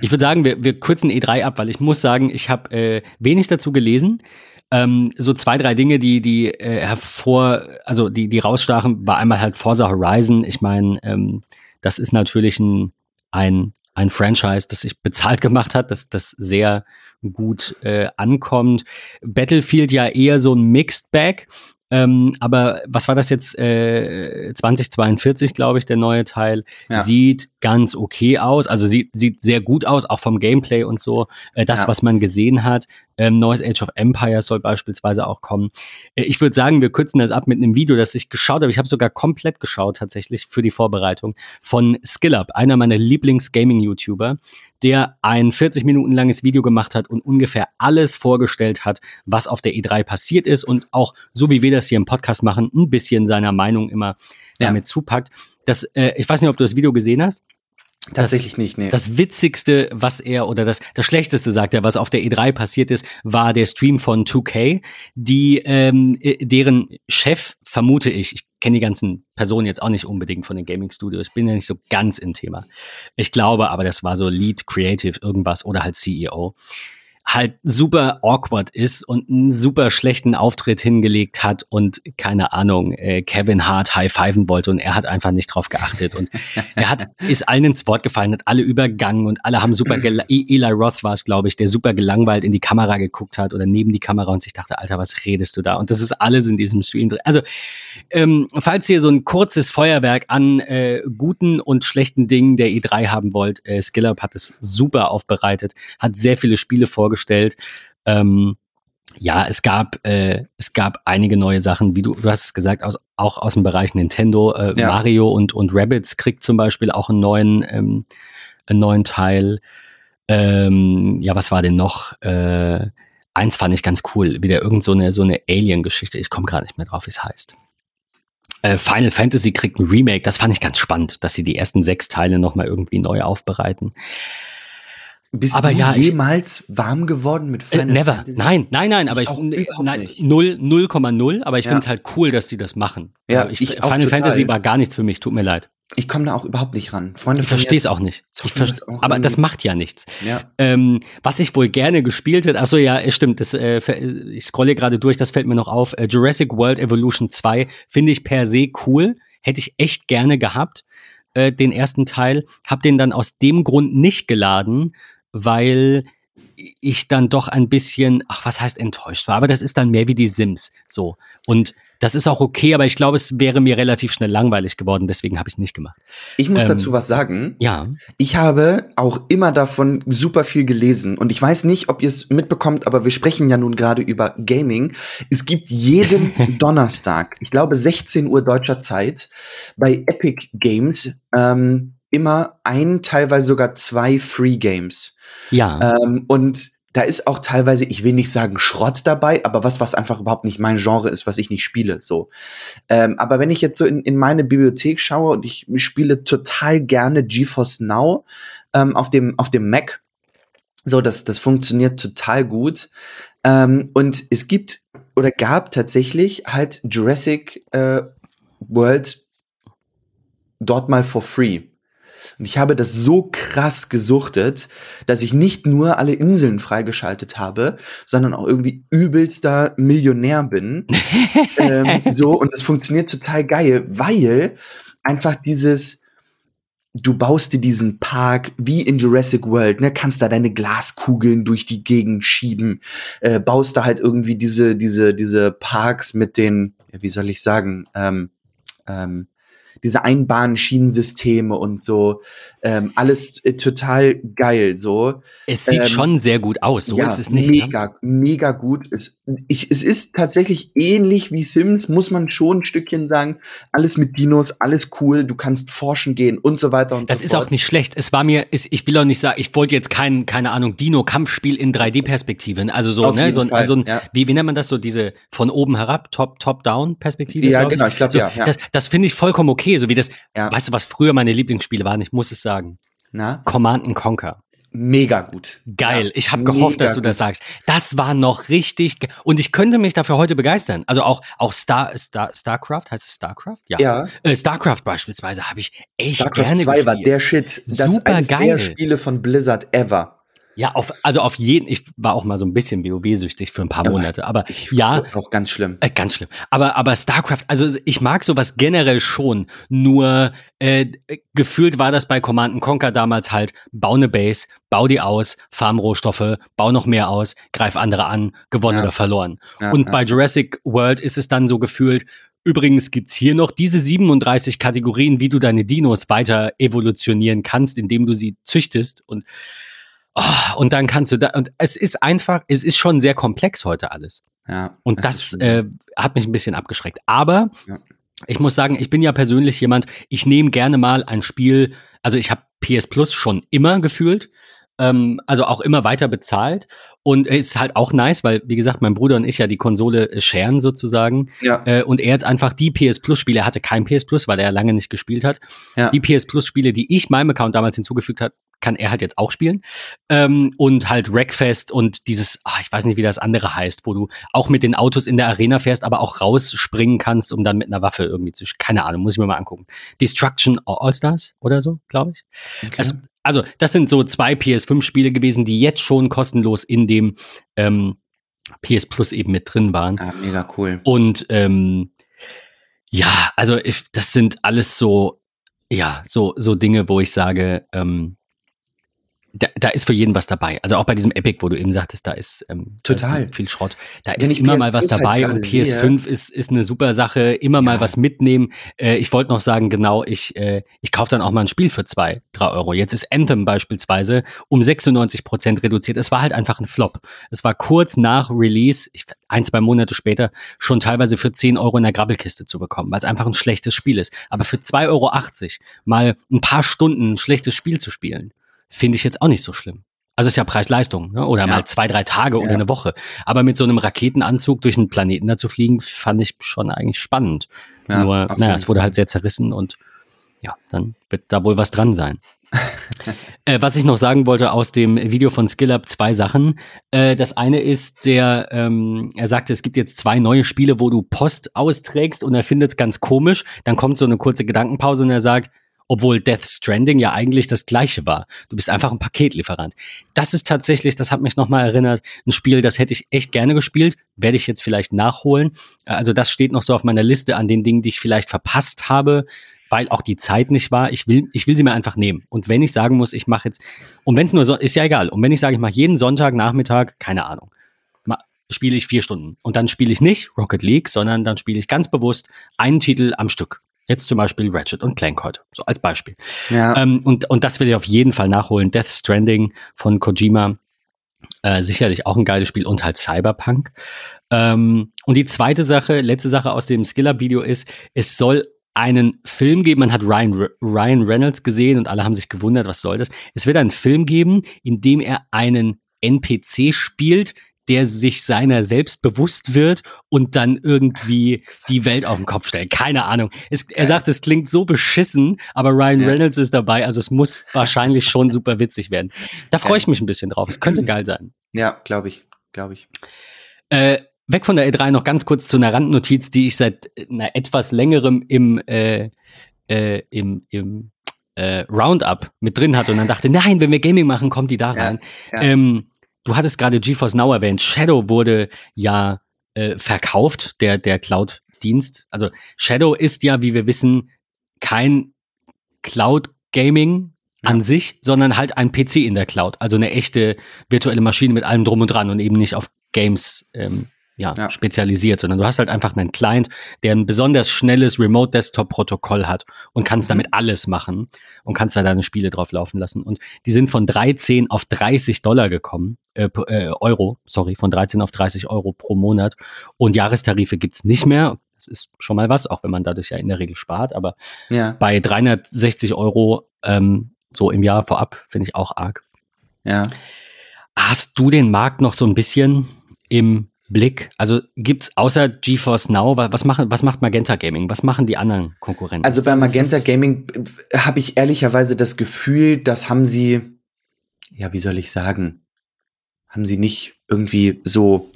ich würde sagen, wir, wir kürzen E3 ab, weil ich muss sagen, ich habe äh, wenig dazu gelesen. Ähm, so zwei, drei Dinge, die, die äh, hervor, also die, die rausstachen, war einmal halt Forza Horizon. Ich meine, ähm, das ist natürlich ein, ein, ein Franchise, das sich bezahlt gemacht hat, dass das sehr gut äh, ankommt. Battlefield ja eher so ein Mixed Bag. Ähm, aber was war das jetzt? Äh, 2042, glaube ich, der neue Teil. Ja. Sieht ganz okay aus. Also sieht, sieht sehr gut aus, auch vom Gameplay und so. Äh, das, Ja. was man gesehen hat. Ähm, neues Age of Empires soll beispielsweise auch kommen. Äh, ich würde sagen, wir kürzen das ab mit einem Video, das ich geschaut habe. Ich habe sogar komplett geschaut, tatsächlich, für die Vorbereitung. Von SkillUp, einer meiner Lieblings-Gaming-YouTuber, der ein 40 Minuten langes Video gemacht hat und ungefähr alles vorgestellt hat, was auf der E3 passiert ist und auch, so wie wir das hier im Podcast machen, ein bisschen seiner Meinung immer Ja. damit zupackt. Das, äh, ich weiß nicht, ob du das Video gesehen hast. Tatsächlich nicht, nee. Das Witzigste, was er, oder das, das Schlechteste, sagt er, was auf der E3 passiert ist, war der Stream von 2K, die, ähm, äh, deren Chef, vermute ich, ich kenne die ganzen Personen jetzt auch nicht unbedingt von den Gaming-Studios, bin ja nicht so ganz im Thema. Ich glaube aber, das war so Lead Creative irgendwas oder halt CEO halt super awkward ist und einen super schlechten Auftritt hingelegt hat und keine Ahnung, äh, Kevin Hart high-fiven wollte und er hat einfach nicht drauf geachtet und er hat, ist allen ins Wort gefallen, hat alle übergangen und alle haben super, E- Eli Roth war es, glaube ich, der super gelangweilt in die Kamera geguckt hat oder neben die Kamera und sich dachte, Alter, was redest du da? Und das ist alles in diesem Stream drin. Also, ähm, falls ihr so ein kurzes Feuerwerk an äh, guten und schlechten Dingen der E3 haben wollt, äh, SkillUp hat es super aufbereitet, hat sehr viele Spiele vorgestellt. Ähm, ja, es gab, äh, es gab einige neue Sachen, wie du, du hast es gesagt, aus, auch aus dem Bereich Nintendo. Äh, Ja. Mario und, und Rabbids kriegt zum Beispiel auch einen neuen, ähm, einen neuen Teil. Ähm, ja, was war denn noch? Äh, eins fand ich ganz cool, wieder irgend so eine, so eine Alien-Geschichte. Ich komme gerade nicht mehr drauf, wie es heißt. Äh, Final Fantasy kriegt ein Remake. Das fand ich ganz spannend, dass sie die ersten sechs Teile nochmal irgendwie neu aufbereiten. Bist aber du ja, ich- jemals warm geworden mit Äh, Final never. Fantasy? Nein, nein, nein, aber Ich ich, überhaupt nein, nicht. null- 0,0, aber ich Ja. finde es halt cool, dass sie das machen. Ja, Also ich, ich Final total. Fantasy war gar nichts für mich, tut mir leid. Ich komme da auch überhaupt nicht ran. Freunde Ich verstehe es auch nicht. Ich das auch aber das irgendwie. macht ja nichts. Ja. Ähm, was ich wohl gerne gespielt hätte, achso, ja, es stimmt, das, äh, ich scrolle gerade durch, das fällt mir noch auf. Äh, Jurassic World Evolution 2 finde ich per se cool. Hätte ich echt gerne gehabt, äh, den ersten Teil. Hab den dann aus dem Grund nicht geladen, weil ich dann doch ein bisschen, ach, was heißt enttäuscht war, aber das ist dann mehr wie die Sims, so. Und das ist auch okay, aber ich glaube, es wäre mir relativ schnell langweilig geworden, deswegen habe ich es nicht gemacht. Ich muss Ähm, dazu was sagen. Ja. Ich habe auch immer davon super viel gelesen und ich weiß nicht, ob ihr es mitbekommt, aber wir sprechen ja nun gerade über Gaming. Es gibt jeden Donnerstag, ich glaube 16 Uhr deutscher Zeit, bei Epic Games ähm, immer ein, teilweise sogar zwei Free Games. Ja. Ähm, und da ist auch teilweise, ich will nicht sagen Schrott dabei, aber was, was einfach überhaupt nicht mein Genre ist, was ich nicht spiele, so. Ähm, aber wenn ich jetzt so in, in meine Bibliothek schaue und ich spiele total gerne GeForce Now ähm, auf dem, auf dem Mac, so, das, das funktioniert total gut. Ähm, und es gibt oder gab tatsächlich halt Jurassic äh, World dort mal for free. Und ich habe das so krass gesuchtet, dass ich nicht nur alle Inseln freigeschaltet habe, sondern auch irgendwie übelster Millionär bin. ähm, so, und das funktioniert total geil, weil einfach dieses, du baust dir diesen Park wie in Jurassic World, ne, kannst da deine Glaskugeln durch die Gegend schieben, äh, baust da halt irgendwie diese, diese, diese Parks mit den, wie soll ich sagen, ähm, ähm, diese Einbahnschienensysteme und so, ähm, alles äh, total geil, so. Es sieht Ähm, schon sehr gut aus, so ja, ist es nicht. Ne? Mega, mega gut. Es, ich, es ist tatsächlich ähnlich wie Sims, muss man schon ein Stückchen sagen. Alles mit Dinos, alles cool, du kannst forschen gehen und so weiter und Das so ist fort. auch nicht schlecht. Es war mir, ist, ich will auch nicht sagen, ich wollte jetzt kein, keine Ahnung, Dino-Kampfspiel in 3D-Perspektive. Also so, Auf ne, so ein, also ein, ja. wie, wie nennt man das so, diese von oben herab, Top, Top-Down-Perspektive? Ja, glaub genau, ich glaube, So, ja, ja. Das, das finde ich vollkommen okay, so wie das, Ja. weißt du, was früher meine Lieblingsspiele waren? Ich muss es sagen. Na, Command and Conquer. Mega gut. Geil. Ja, ich habe gehofft, dass du das sagst. Das war noch richtig. Und ich könnte mich dafür heute begeistern. Also auch, auch Star, Star, StarCraft, heißt es StarCraft? Ja, Äh, StarCraft beispielsweise habe ich echt StarCraft gerne 2 war gespielt. der Shit. Das Super eines geil. der Spiele von Blizzard ever. Ja, auf, also auf jeden, ich war auch mal so ein bisschen WoW-süchtig für ein paar Monate, aber Ich ja, auch ganz schlimm. äh, ganz schlimm. Aber, aber StarCraft, also ich mag sowas generell schon, nur äh, gefühlt war das bei Command Conquer damals halt, bau eine Base, bau die aus, farm Rohstoffe, bau noch mehr aus, greif andere an, gewonnen Ja. oder verloren. Ja, Und ja. bei Jurassic World ist es dann so gefühlt, übrigens gibt's hier noch diese 37 Kategorien, wie du deine Dinos weiter evolutionieren kannst, indem du sie züchtest und ah, und dann kannst du da und es ist einfach, es ist schon sehr komplex heute alles. ja, Und das ist schon- äh, hat mich ein bisschen abgeschreckt. Aber Ja. ich muss sagen, ich bin ja persönlich jemand, ich nehme gerne mal ein Spiel, also ich habe PS Plus schon immer gefühlt, ähm, also auch immer weiter bezahlt. Und es ist halt auch nice, weil, wie gesagt, mein Bruder und ich ja die Konsole äh, sharen sozusagen. ja, Äh, und er jetzt einfach die PS Plus-Spiele, er hatte kein PS Plus, weil er lange nicht gespielt hat. ja. Die PS Plus-Spiele, die ich meinem Account damals hinzugefügt hat, kann er halt jetzt auch spielen. Ähm, und halt Wreckfest und dieses, ah, ich weiß nicht, wie das andere heißt, wo du auch mit den Autos in der Arena fährst, aber auch rausspringen kannst, um dann mit einer Waffe irgendwie zu. Keine Ahnung, muss ich mir mal angucken. Destruction All-Stars oder so, glaube ich. Okay. Es, also, das sind so zwei PS5-Spiele gewesen, die jetzt schon kostenlos in dem ähm, PS Plus eben mit drin waren. ah, mega cool. Und ähm, ja, also ich, das sind alles so, ja, so, so Dinge, wo ich sage, ähm, da, da ist für jeden was dabei. Also auch bei diesem Epic, wo du eben sagtest, da ist, ähm, da ist Total. viel, Schrott. Da Wenn ist immer PS mal was halt dabei gerade und PS5 ist, ist eine super Sache. Immer mal Ja. was mitnehmen. Äh, ich wollte noch sagen, genau, ich, äh, ich kaufe dann auch mal ein Spiel für zwei, drei Euro. Jetzt ist Anthem beispielsweise um 96 Prozent reduziert. Es war halt einfach ein Flop. Es war kurz nach Release, ich, ein, zwei Monate später, schon teilweise für 10 Euro in der Grabbelkiste zu bekommen, weil es einfach ein schlechtes Spiel ist. Aber für 2,80 Euro mal ein paar Stunden ein schlechtes Spiel zu spielen, finde ich jetzt auch nicht so schlimm. Also ist ja Preis-Leistung, ne? oder Ja. mal zwei, drei Tage oder Ja. eine Woche. Aber mit so einem Raketenanzug durch einen Planeten da zu fliegen, fand ich schon eigentlich spannend. Ja, Nur, naja, es wurde halt sehr zerrissen und ja, dann wird da wohl was dran sein. äh, was ich noch sagen wollte aus dem Video von SkillUp, zwei Sachen. Äh, das eine ist, der, ähm, er sagte, es gibt jetzt zwei neue Spiele, wo du Post austrägst und er findet es ganz komisch. Dann kommt so eine kurze Gedankenpause und er sagt, obwohl Death Stranding ja eigentlich das gleiche war. Du bist einfach ein Paketlieferant. Das ist tatsächlich, das hat mich nochmal erinnert, ein Spiel, das hätte ich echt gerne gespielt, werde ich jetzt vielleicht nachholen. Also das steht noch so auf meiner Liste an den Dingen, die ich vielleicht verpasst habe, weil auch die Zeit nicht war. Ich will, ich will sie mir einfach nehmen. Und wenn ich sagen muss, ich mache jetzt, und wenn es nur so, ist ja egal. Und wenn ich sage, ich mache jeden Sonntag Nachmittag, keine Ahnung, spiele ich vier Stunden. Und dann spiele ich nicht Rocket League, sondern dann spiele ich ganz bewusst einen Titel am Stück. Jetzt zum Beispiel Ratchet und Clank heute, so als Beispiel. Ja, Ähm, und, und das will ich auf jeden Fall nachholen. Death Stranding von Kojima. Äh, sicherlich auch ein geiles Spiel und halt Cyberpunk. Ähm, und die zweite Sache, letzte Sache aus dem Skill-Up-Video ist, es soll einen Film geben. Man hat Ryan, Ryan Reynolds gesehen und alle haben sich gewundert, was soll das? Es wird einen Film geben, in dem er einen NPC spielt, der sich seiner selbst bewusst wird und dann irgendwie die Welt auf den Kopf stellt. Keine Ahnung. Es, er sagt, es klingt so beschissen, aber Ryan Ja. Reynolds ist dabei, also es muss wahrscheinlich schon super witzig werden. Da freue ich mich ein bisschen drauf. Es könnte geil sein. ja, glaube ich, glaube ich. Äh, weg von der E3 noch ganz kurz zu einer Randnotiz, die ich seit äh, einer etwas längerem im, äh, äh, im, im äh, Roundup mit drin hatte und dann dachte, nein, wenn wir Gaming machen, kommt die da Ja, rein. ja. Ähm, du hattest gerade GeForce Now erwähnt. Shadow wurde ja äh, verkauft, der, der Cloud-Dienst. Also Shadow ist ja, wie wir wissen, kein Cloud-Gaming Ja. an sich, sondern halt ein PC in der Cloud. Also eine echte virtuelle Maschine mit allem drum und dran und eben nicht auf Games ähm, ja, Ja. spezialisiert, sondern du hast halt einfach einen Client, der ein besonders schnelles Remote-Desktop-Protokoll hat und kannst Mhm. damit alles machen und kannst da deine Spiele drauf laufen lassen. Und die sind von 13 auf 30 Dollar gekommen, äh, äh, Euro, sorry, von 13 auf 30 Euro pro Monat. Und Jahrestarife gibt's nicht mehr. Das ist schon mal was, auch wenn man dadurch ja in der Regel spart. Aber Ja, bei 360 Euro ähm, so im Jahr vorab finde ich auch arg. ja. Hast du den Markt noch so ein bisschen im Blick? Also gibt's außer GeForce Now, wa- was, machen, was macht Magenta Gaming? Was machen die anderen Konkurrenten? Also bei Magenta Gaming äh, habe ich ehrlicherweise das Gefühl, das haben sie, ja, wie soll ich sagen, haben sie nicht irgendwie so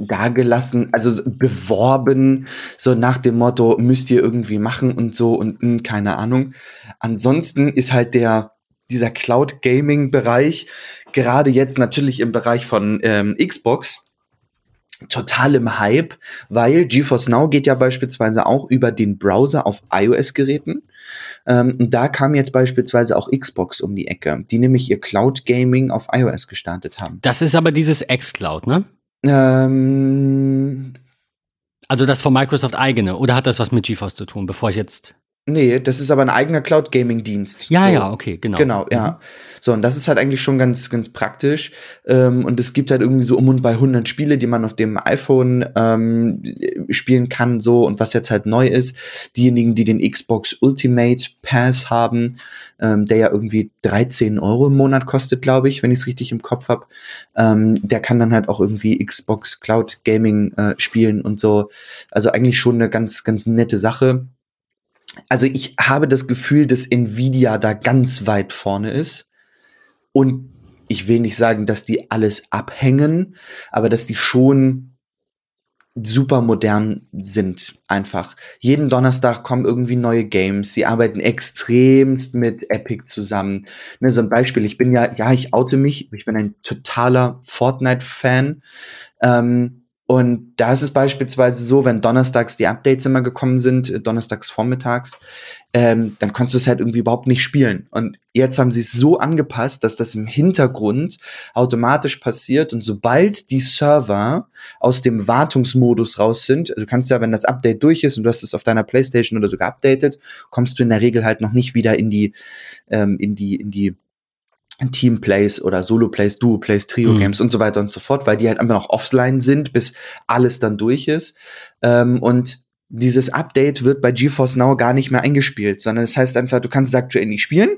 dagelassen, also beworben, so nach dem Motto, müsst ihr irgendwie machen und so und mh, keine Ahnung. Ansonsten ist halt der, dieser Cloud Gaming Bereich, gerade jetzt natürlich im Bereich von ähm, Xbox, total im Hype, weil GeForce Now geht ja beispielsweise auch über den Browser auf iOS-Geräten. Ähm, da kam jetzt beispielsweise auch Xbox um die Ecke, die nämlich ihr Cloud Gaming auf iOS gestartet haben. Das ist aber dieses xCloud, ne? Ähm, also das von Microsoft eigene, oder hat das was mit GeForce zu tun, bevor ich jetzt Nee, das ist aber ein eigener Cloud Gaming Dienst. Ja, so. ja, okay, genau. Genau, ja. Mhm. So, und das ist halt eigentlich schon ganz, ganz praktisch. Ähm, und es gibt halt irgendwie so um und bei 100 Spiele, die man auf dem iPhone ähm, spielen kann, so. Und was jetzt halt neu ist, diejenigen, die den Xbox Ultimate Pass haben, ähm, der ja irgendwie 13 Euro im Monat kostet, glaube ich, wenn ich es richtig im Kopf habe, ähm, der kann dann halt auch irgendwie Xbox Cloud Gaming äh, spielen und so. Also eigentlich schon eine ganz, ganz nette Sache also ich habe das Gefühl, dass Nvidia da ganz weit vorne ist. Und ich will nicht sagen, dass die alles abhängen, aber dass die schon super modern sind einfach. Jeden Donnerstag kommen irgendwie neue Games. Sie arbeiten extremst mit Epic zusammen. Ne, so ein Beispiel, ich bin ja, ja, ich oute mich, ich bin ein totaler Fortnite-Fan. Ähm, und da ist es beispielsweise so, wenn donnerstags die Updates immer gekommen sind, äh, donnerstags vormittags, ähm, dann konntest du es halt irgendwie überhaupt nicht spielen. Und jetzt haben sie es so angepasst, dass das im Hintergrund automatisch passiert. Und sobald die Server aus dem Wartungsmodus raus sind, also du kannst ja, wenn das Update durch ist und du hast es auf deiner Playstation oder so geupdatet, kommst du in der Regel halt noch nicht wieder in die, ähm, in die, in die Teamplays oder Solo-Plays, Duo-Plays, Trio-Games mhm. und so weiter und so fort, weil die halt einfach noch offline sind, bis alles dann durch ist. Ähm, und dieses Update wird bei GeForce Now gar nicht mehr eingespielt, sondern das heißt einfach, du kannst es aktuell nicht spielen.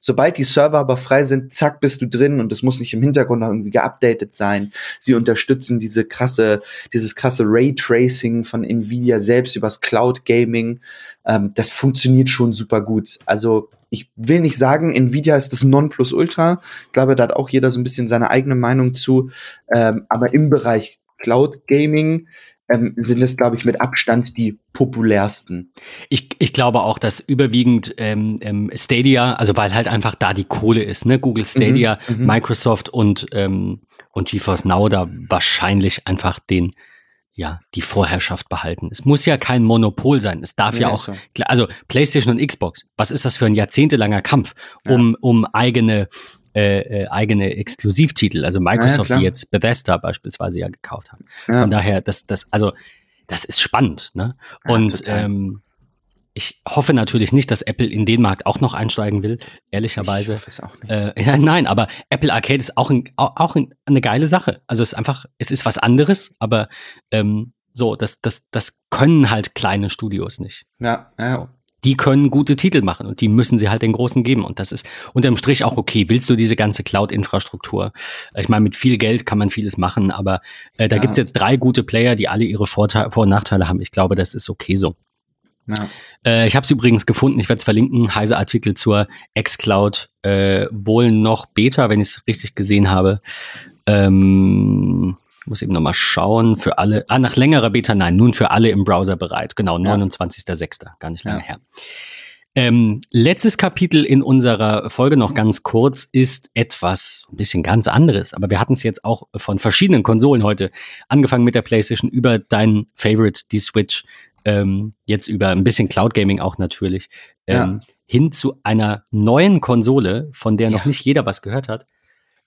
Sobald die Server aber frei sind, zack, bist du drin und es muss nicht im Hintergrund noch irgendwie geupdatet sein. Sie unterstützen diese krasse, dieses krasse Raytracing von Nvidia selbst übers Cloud Gaming. Ähm, das funktioniert schon super gut. Also ich will nicht sagen, Nvidia ist das Nonplusultra. Ich glaube, da hat auch jeder so ein bisschen seine eigene Meinung zu. Ähm, aber im Bereich Cloud Gaming ähm, sind es, glaube ich, mit Abstand die populärsten. Ich, ich glaube auch, dass überwiegend ähm, ähm, Stadia, also weil halt einfach da die Kohle ist, ne? Google Stadia, mhm, mhm. Microsoft und, ähm, und GeForce Now da wahrscheinlich einfach den, ja, die Vorherrschaft behalten. Es muss ja kein Monopol sein. Es darf ja, ja auch, so. also PlayStation und Xbox, was ist das für ein jahrzehntelanger Kampf, um, ja. um eigene äh, äh, eigene Exklusivtitel, also Microsoft, ja, die jetzt Bethesda beispielsweise ja gekauft haben. Von daher, das, das, also, das ist spannend, ne? Und ähm, ich hoffe natürlich nicht, dass Apple in den Markt auch noch einsteigen will, ehrlicherweise. Ich hoffe es auch nicht. Äh, ja, nein, aber Apple Arcade ist auch, ein, auch ein, eine geile Sache. Also es ist einfach, es ist was anderes, aber ähm, so, das, das, das können halt kleine Studios nicht. Ja, ja die können gute Titel machen und die müssen sie halt den Großen geben. Und das ist unterm Strich auch okay. Willst du diese ganze Cloud-Infrastruktur? Ich meine, mit viel Geld kann man vieles machen, aber äh, da ja. gibt's jetzt drei gute Player, die alle ihre Vorteile, Vor- und Nachteile haben. Ich glaube, das ist okay so. Ja. Äh, ich habe es übrigens gefunden, ich werde es verlinken, heiße Artikel zur xCloud, äh, wohl noch Beta, wenn ich es richtig gesehen habe. Ähm, ich muss eben nochmal schauen, für alle, ah, nach längerer Beta, nein, nun für alle im Browser bereit. Genau, 29.06., gar nicht lange ja. her. Ähm, letztes Kapitel in unserer Folge noch ganz kurz ist etwas ein bisschen ganz anderes, aber wir hatten es jetzt auch von verschiedenen Konsolen heute, angefangen mit der PlayStation über dein Favorite, die Switch, ähm, jetzt über ein bisschen Cloud Gaming auch natürlich, ähm, ja. hin zu einer neuen Konsole, von der ja. noch nicht jeder was gehört hat,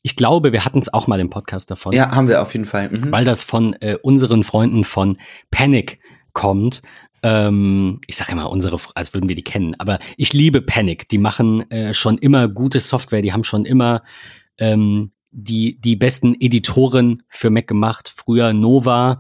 ich glaube, wir hatten es auch mal im Podcast davon. Ja, haben wir auf jeden Fall. Mhm. Weil das von äh, unseren Freunden von Panic kommt. Ähm, ich sage immer unsere, als würden wir die kennen, aber ich liebe Panic. Die machen äh, schon immer gute Software, die haben schon immer ähm, die, die besten Editoren für Mac gemacht. Früher Nova,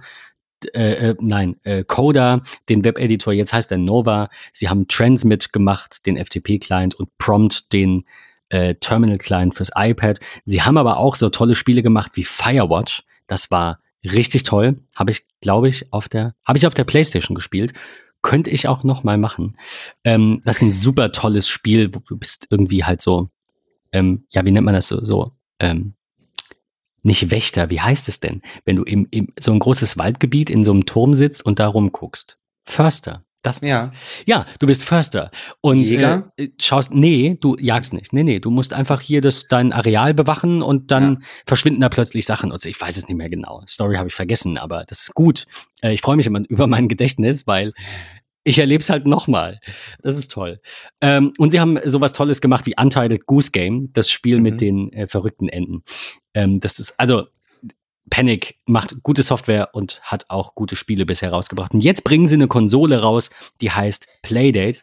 äh, äh, nein, äh, Coda, den Webeditor, jetzt heißt er Nova. Sie haben Transmit gemacht, den FTP-Client und Prompt, den äh, Terminal-Client fürs iPad. Sie haben aber auch so tolle Spiele gemacht wie Firewatch. Das war richtig toll. Habe ich, glaube ich, auf der, habe ich auf der PlayStation gespielt. Könnte ich auch noch mal machen. Ähm, das ist ein super tolles Spiel, wo du bist irgendwie halt so, ähm, ja, wie nennt man das so, so ähm, nicht Wächter, wie heißt es denn, wenn du im, im so ein großes Waldgebiet in so einem Turm sitzt und da rumguckst? Förster. Das, ja. Ja, du bist Förster. Und Jäger? Äh, schaust, nee, du jagst nicht. Nee, nee, du musst einfach hier das, dein Areal bewachen und dann ja. verschwinden da plötzlich Sachen. Und ich weiß es nicht mehr genau. Story habe ich vergessen, aber das ist gut. Äh, ich freue mich immer über mein Gedächtnis, weil ich erlebe es halt nochmal. Das ist toll. Ähm, und sie haben sowas Tolles gemacht wie Untitled Goose Game, das Spiel mhm. mit den äh, verrückten Enden. Ähm, das ist, also Panic macht gute Software und hat auch gute Spiele bisher rausgebracht. Und jetzt bringen sie eine Konsole raus, die heißt Playdate.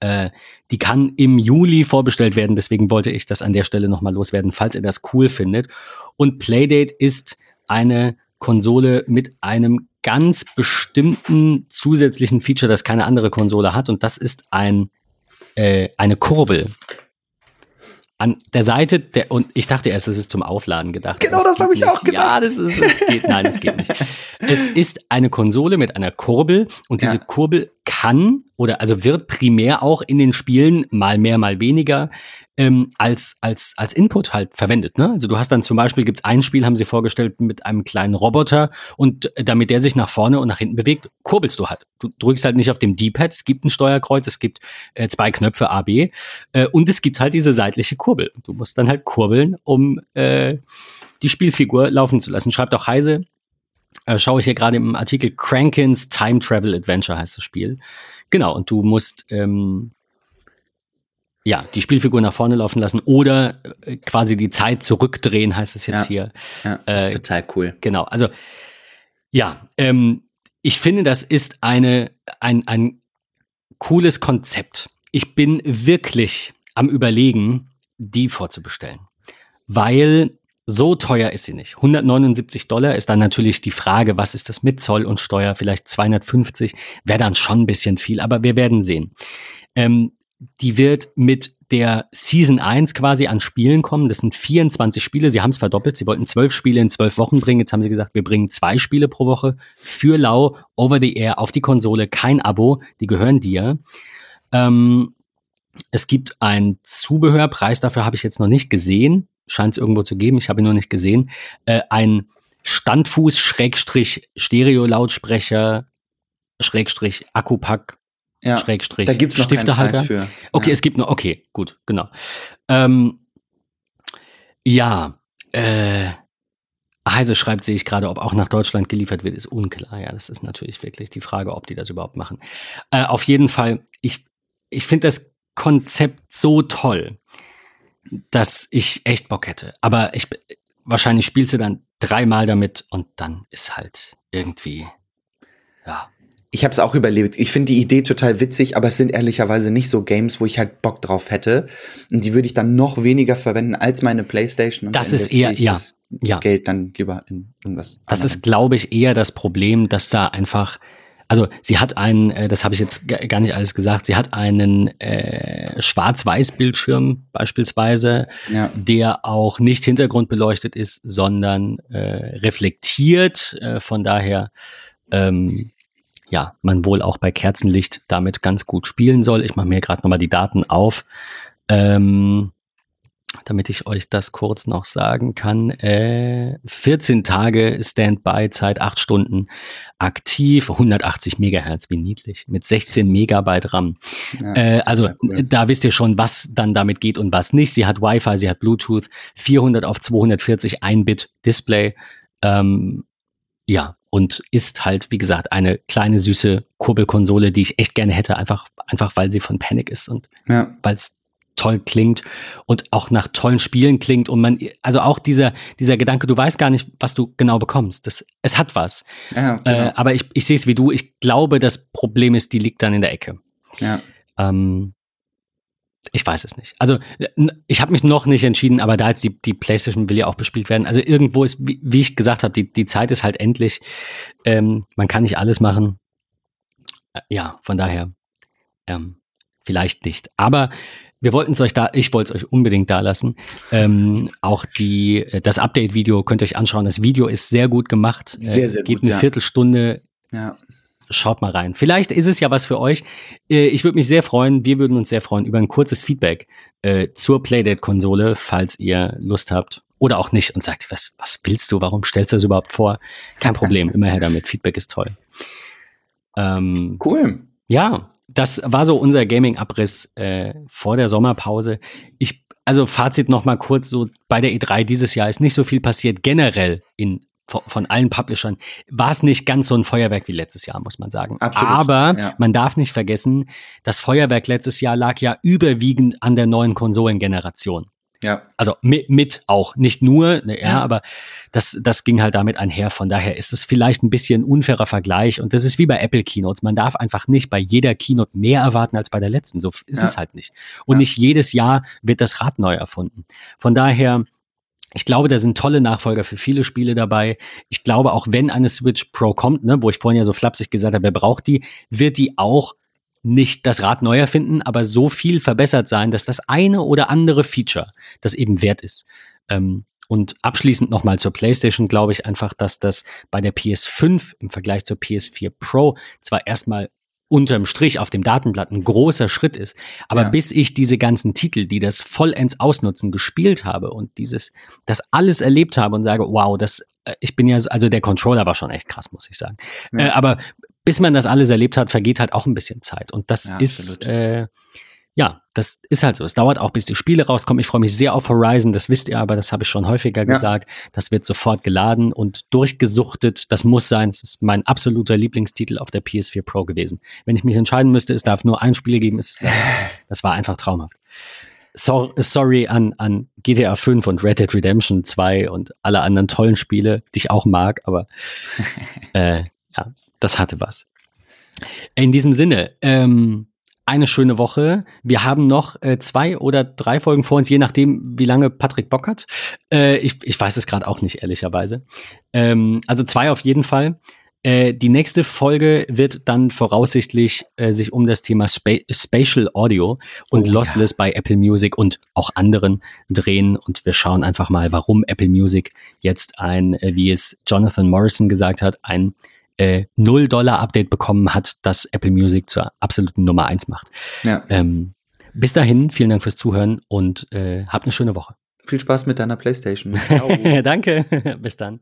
Äh, die kann im Juli vorbestellt werden, deswegen wollte ich das an der Stelle nochmal loswerden, falls ihr das cool findet. Und Playdate ist eine Konsole mit einem ganz bestimmten zusätzlichen Feature, das keine andere Konsole hat, und das ist ein, äh, eine Kurbel an der Seite der und ich dachte erst, das ist zum Aufladen gedacht. Genau, das habe ich nicht. auch gedacht. Ja, das ist es geht nein, das geht nicht. es ist eine Konsole mit einer Kurbel und diese ja. Kurbel kann oder also wird primär auch in den Spielen mal mehr, mal weniger ähm, als, als, als Input halt verwendet. Ne? Also du hast dann zum Beispiel, gibt es ein Spiel, haben sie vorgestellt, mit einem kleinen Roboter und damit der sich nach vorne und nach hinten bewegt, kurbelst du halt. Du drückst halt nicht auf dem D-Pad, es gibt ein Steuerkreuz, es gibt äh, zwei Knöpfe A, B äh, und es gibt halt diese seitliche Kurbel. Du musst dann halt kurbeln, um äh, die Spielfigur laufen zu lassen. Schreibt auch Heise, äh, schaue ich hier gerade im Artikel Crankins Time Travel Adventure heißt das Spiel. Genau, und du musst ähm, ja, die Spielfigur nach vorne laufen lassen oder äh, quasi die Zeit zurückdrehen, heißt es jetzt ja, hier. Ja, das ist äh, total cool. Genau, also ja, ähm, ich finde, das ist eine, ein, ein cooles Konzept. Ich bin wirklich am Überlegen, die vorzubestellen. Weil so teuer ist sie nicht. 179 Dollar ist dann natürlich die Frage, was ist das mit Zoll und Steuer? Vielleicht 250 wäre dann schon ein bisschen viel, aber wir werden sehen. Ähm, die wird mit der Season 1 quasi an Spielen kommen. Das sind 24 Spiele. Sie haben es verdoppelt. Sie wollten zwölf Spiele in zwölf Wochen bringen. Jetzt haben sie gesagt, wir bringen zwei Spiele pro Woche für Lau over the air auf die Konsole. Kein Abo. Die gehören dir. Ähm, es gibt ein Zubehörpreis. Dafür habe ich jetzt noch nicht gesehen. Scheint es irgendwo zu geben. Ich habe ihn noch nicht gesehen. Äh, ein Standfuß Schrägstrich Stereo Lautsprecher Schrägstrich Akkupack ja, Schrägstrich. Da gibt es noch Stiftehalter. für. Okay, ja. es gibt noch, okay, gut, genau. Ähm, ja, äh, Heise schreibt, sehe ich gerade, ob auch nach Deutschland geliefert wird, ist unklar. Ja, das ist natürlich wirklich die Frage, ob die das überhaupt machen. Äh, auf jeden Fall, ich, ich finde das Konzept so toll, dass ich echt Bock hätte. Aber ich, wahrscheinlich spielst du dann dreimal damit und dann ist halt irgendwie, ja, ich habe es auch überlebt. Ich finde die Idee total witzig, aber es sind ehrlicherweise nicht so Games, wo ich halt Bock drauf hätte. Und die würde ich dann noch weniger verwenden als meine Playstation. Und das ist eher, ja, das ja. Geld dann lieber in irgendwas. Das ist, glaube ich, eher das Problem, dass da einfach also sie hat einen, äh, das habe ich jetzt gar nicht alles gesagt, sie hat einen äh, Schwarz-Weiß-Bildschirm beispielsweise, ja. der auch nicht hintergrundbeleuchtet ist, sondern äh, reflektiert. Äh, von daher ähm, ja, man wohl auch bei Kerzenlicht damit ganz gut spielen soll. Ich mache mir gerade nochmal die Daten auf, ähm, damit ich euch das kurz noch sagen kann. Äh, 14 Tage Standby-Zeit, 8 Stunden aktiv, 180 Megahertz, wie niedlich, mit 16 Megabyte RAM. Ja, äh, also cool. da wisst ihr schon, was dann damit geht und was nicht. Sie hat Wi-Fi, sie hat Bluetooth, 400 auf 240, 1 Bit Display. Ähm, ja, und ist halt, wie gesagt, eine kleine süße Kurbelkonsole, die ich echt gerne hätte, einfach, einfach weil sie von Panic ist und ja. weil es toll klingt und auch nach tollen Spielen klingt und man, also auch dieser, dieser Gedanke, du weißt gar nicht, was du genau bekommst. Das, es hat was. Ja, genau. äh, aber ich, ich sehe es wie du. Ich glaube, das Problem ist, die liegt dann in der Ecke. Ja. Ähm, ich weiß es nicht. Also ich habe mich noch nicht entschieden, aber da jetzt die, die PlayStation will ja auch bespielt werden. Also irgendwo ist, wie, wie ich gesagt habe, die, die Zeit ist halt endlich. Ähm, man kann nicht alles machen. Äh, ja, von daher ähm, vielleicht nicht. Aber wir wollten es euch da, ich wollte es euch unbedingt da lassen. Ähm, auch die, äh, das Update-Video könnt ihr euch anschauen. Das Video ist sehr gut gemacht. Sehr, sehr äh, Geht gut. eine ja. Viertelstunde. Ja schaut mal rein. Vielleicht ist es ja was für euch. Äh, ich würde mich sehr freuen, wir würden uns sehr freuen über ein kurzes Feedback äh, zur Playdate-Konsole, falls ihr Lust habt. Oder auch nicht und sagt, was, was willst du? Warum stellst du das überhaupt vor? Kein Problem, immer her damit. Feedback ist toll. Ähm, cool. Ja, das war so unser Gaming-Abriss äh, vor der Sommerpause. Ich, also Fazit noch mal kurz so bei der E3 dieses Jahr ist nicht so viel passiert generell in von allen Publishern war es nicht ganz so ein Feuerwerk wie letztes Jahr, muss man sagen. Absolut, Aber ja. man darf nicht vergessen, das Feuerwerk letztes Jahr lag ja überwiegend an der neuen Konsolengeneration. Ja. Also mit, mit auch, nicht nur, ne, ja, ja, aber das, das ging halt damit einher. Von daher ist es vielleicht ein bisschen ein unfairer Vergleich. Und das ist wie bei Apple Keynotes. Man darf einfach nicht bei jeder Keynote mehr erwarten als bei der letzten. So ist ja. es halt nicht. Und ja. nicht jedes Jahr wird das Rad neu erfunden. Von daher, ich glaube, da sind tolle Nachfolger für viele Spiele dabei. Ich glaube, auch wenn eine Switch Pro kommt, ne, wo ich vorhin ja so flapsig gesagt habe, wer braucht die, wird die auch nicht das Rad neu erfinden, aber so viel verbessert sein, dass das eine oder andere Feature das eben wert ist. Ähm, und abschließend nochmal zur PlayStation glaube ich einfach, dass das bei der PS5 im Vergleich zur PS4 Pro zwar erstmal unterm Strich auf dem Datenblatt ein großer Schritt ist. Aber ja. bis ich diese ganzen Titel, die das vollends ausnutzen, gespielt habe und dieses, das alles erlebt habe und sage, wow, das, äh, ich bin ja, also der Controller war schon echt krass, muss ich sagen. Ja. Äh, aber bis man das alles erlebt hat, vergeht halt auch ein bisschen Zeit. Und das ja, ist, äh, ja, das ist halt so. Es dauert auch, bis die Spiele rauskommen. Ich freue mich sehr auf Horizon, das wisst ihr aber, das habe ich schon häufiger ja. gesagt. Das wird sofort geladen und durchgesuchtet. Das muss sein. Das ist mein absoluter Lieblingstitel auf der PS4 Pro gewesen. Wenn ich mich entscheiden müsste, es darf nur ein Spiel geben, ist es das. Das war einfach traumhaft. So, sorry an, an GTA 5 und Red Dead Redemption 2 und alle anderen tollen Spiele, die ich auch mag, aber äh, ja, das hatte was. In diesem Sinne, ähm, eine schöne Woche. Wir haben noch äh, zwei oder drei Folgen vor uns, je nachdem, wie lange Patrick Bock hat. Äh, ich, ich weiß es gerade auch nicht, ehrlicherweise. Ähm, also zwei auf jeden Fall. Äh, die nächste Folge wird dann voraussichtlich äh, sich um das Thema Spa Spatial Audio und oh, Lossless ja. bei Apple Music und auch anderen drehen. Und wir schauen einfach mal, warum Apple Music jetzt ein, äh, wie es Jonathan Morrison gesagt hat, ein äh, 0-Dollar-Update bekommen hat, das Apple Music zur absoluten Nummer 1 macht. Ja. Ähm, bis dahin, vielen Dank fürs Zuhören und äh, habt eine schöne Woche. Viel Spaß mit deiner Playstation. Danke, bis dann.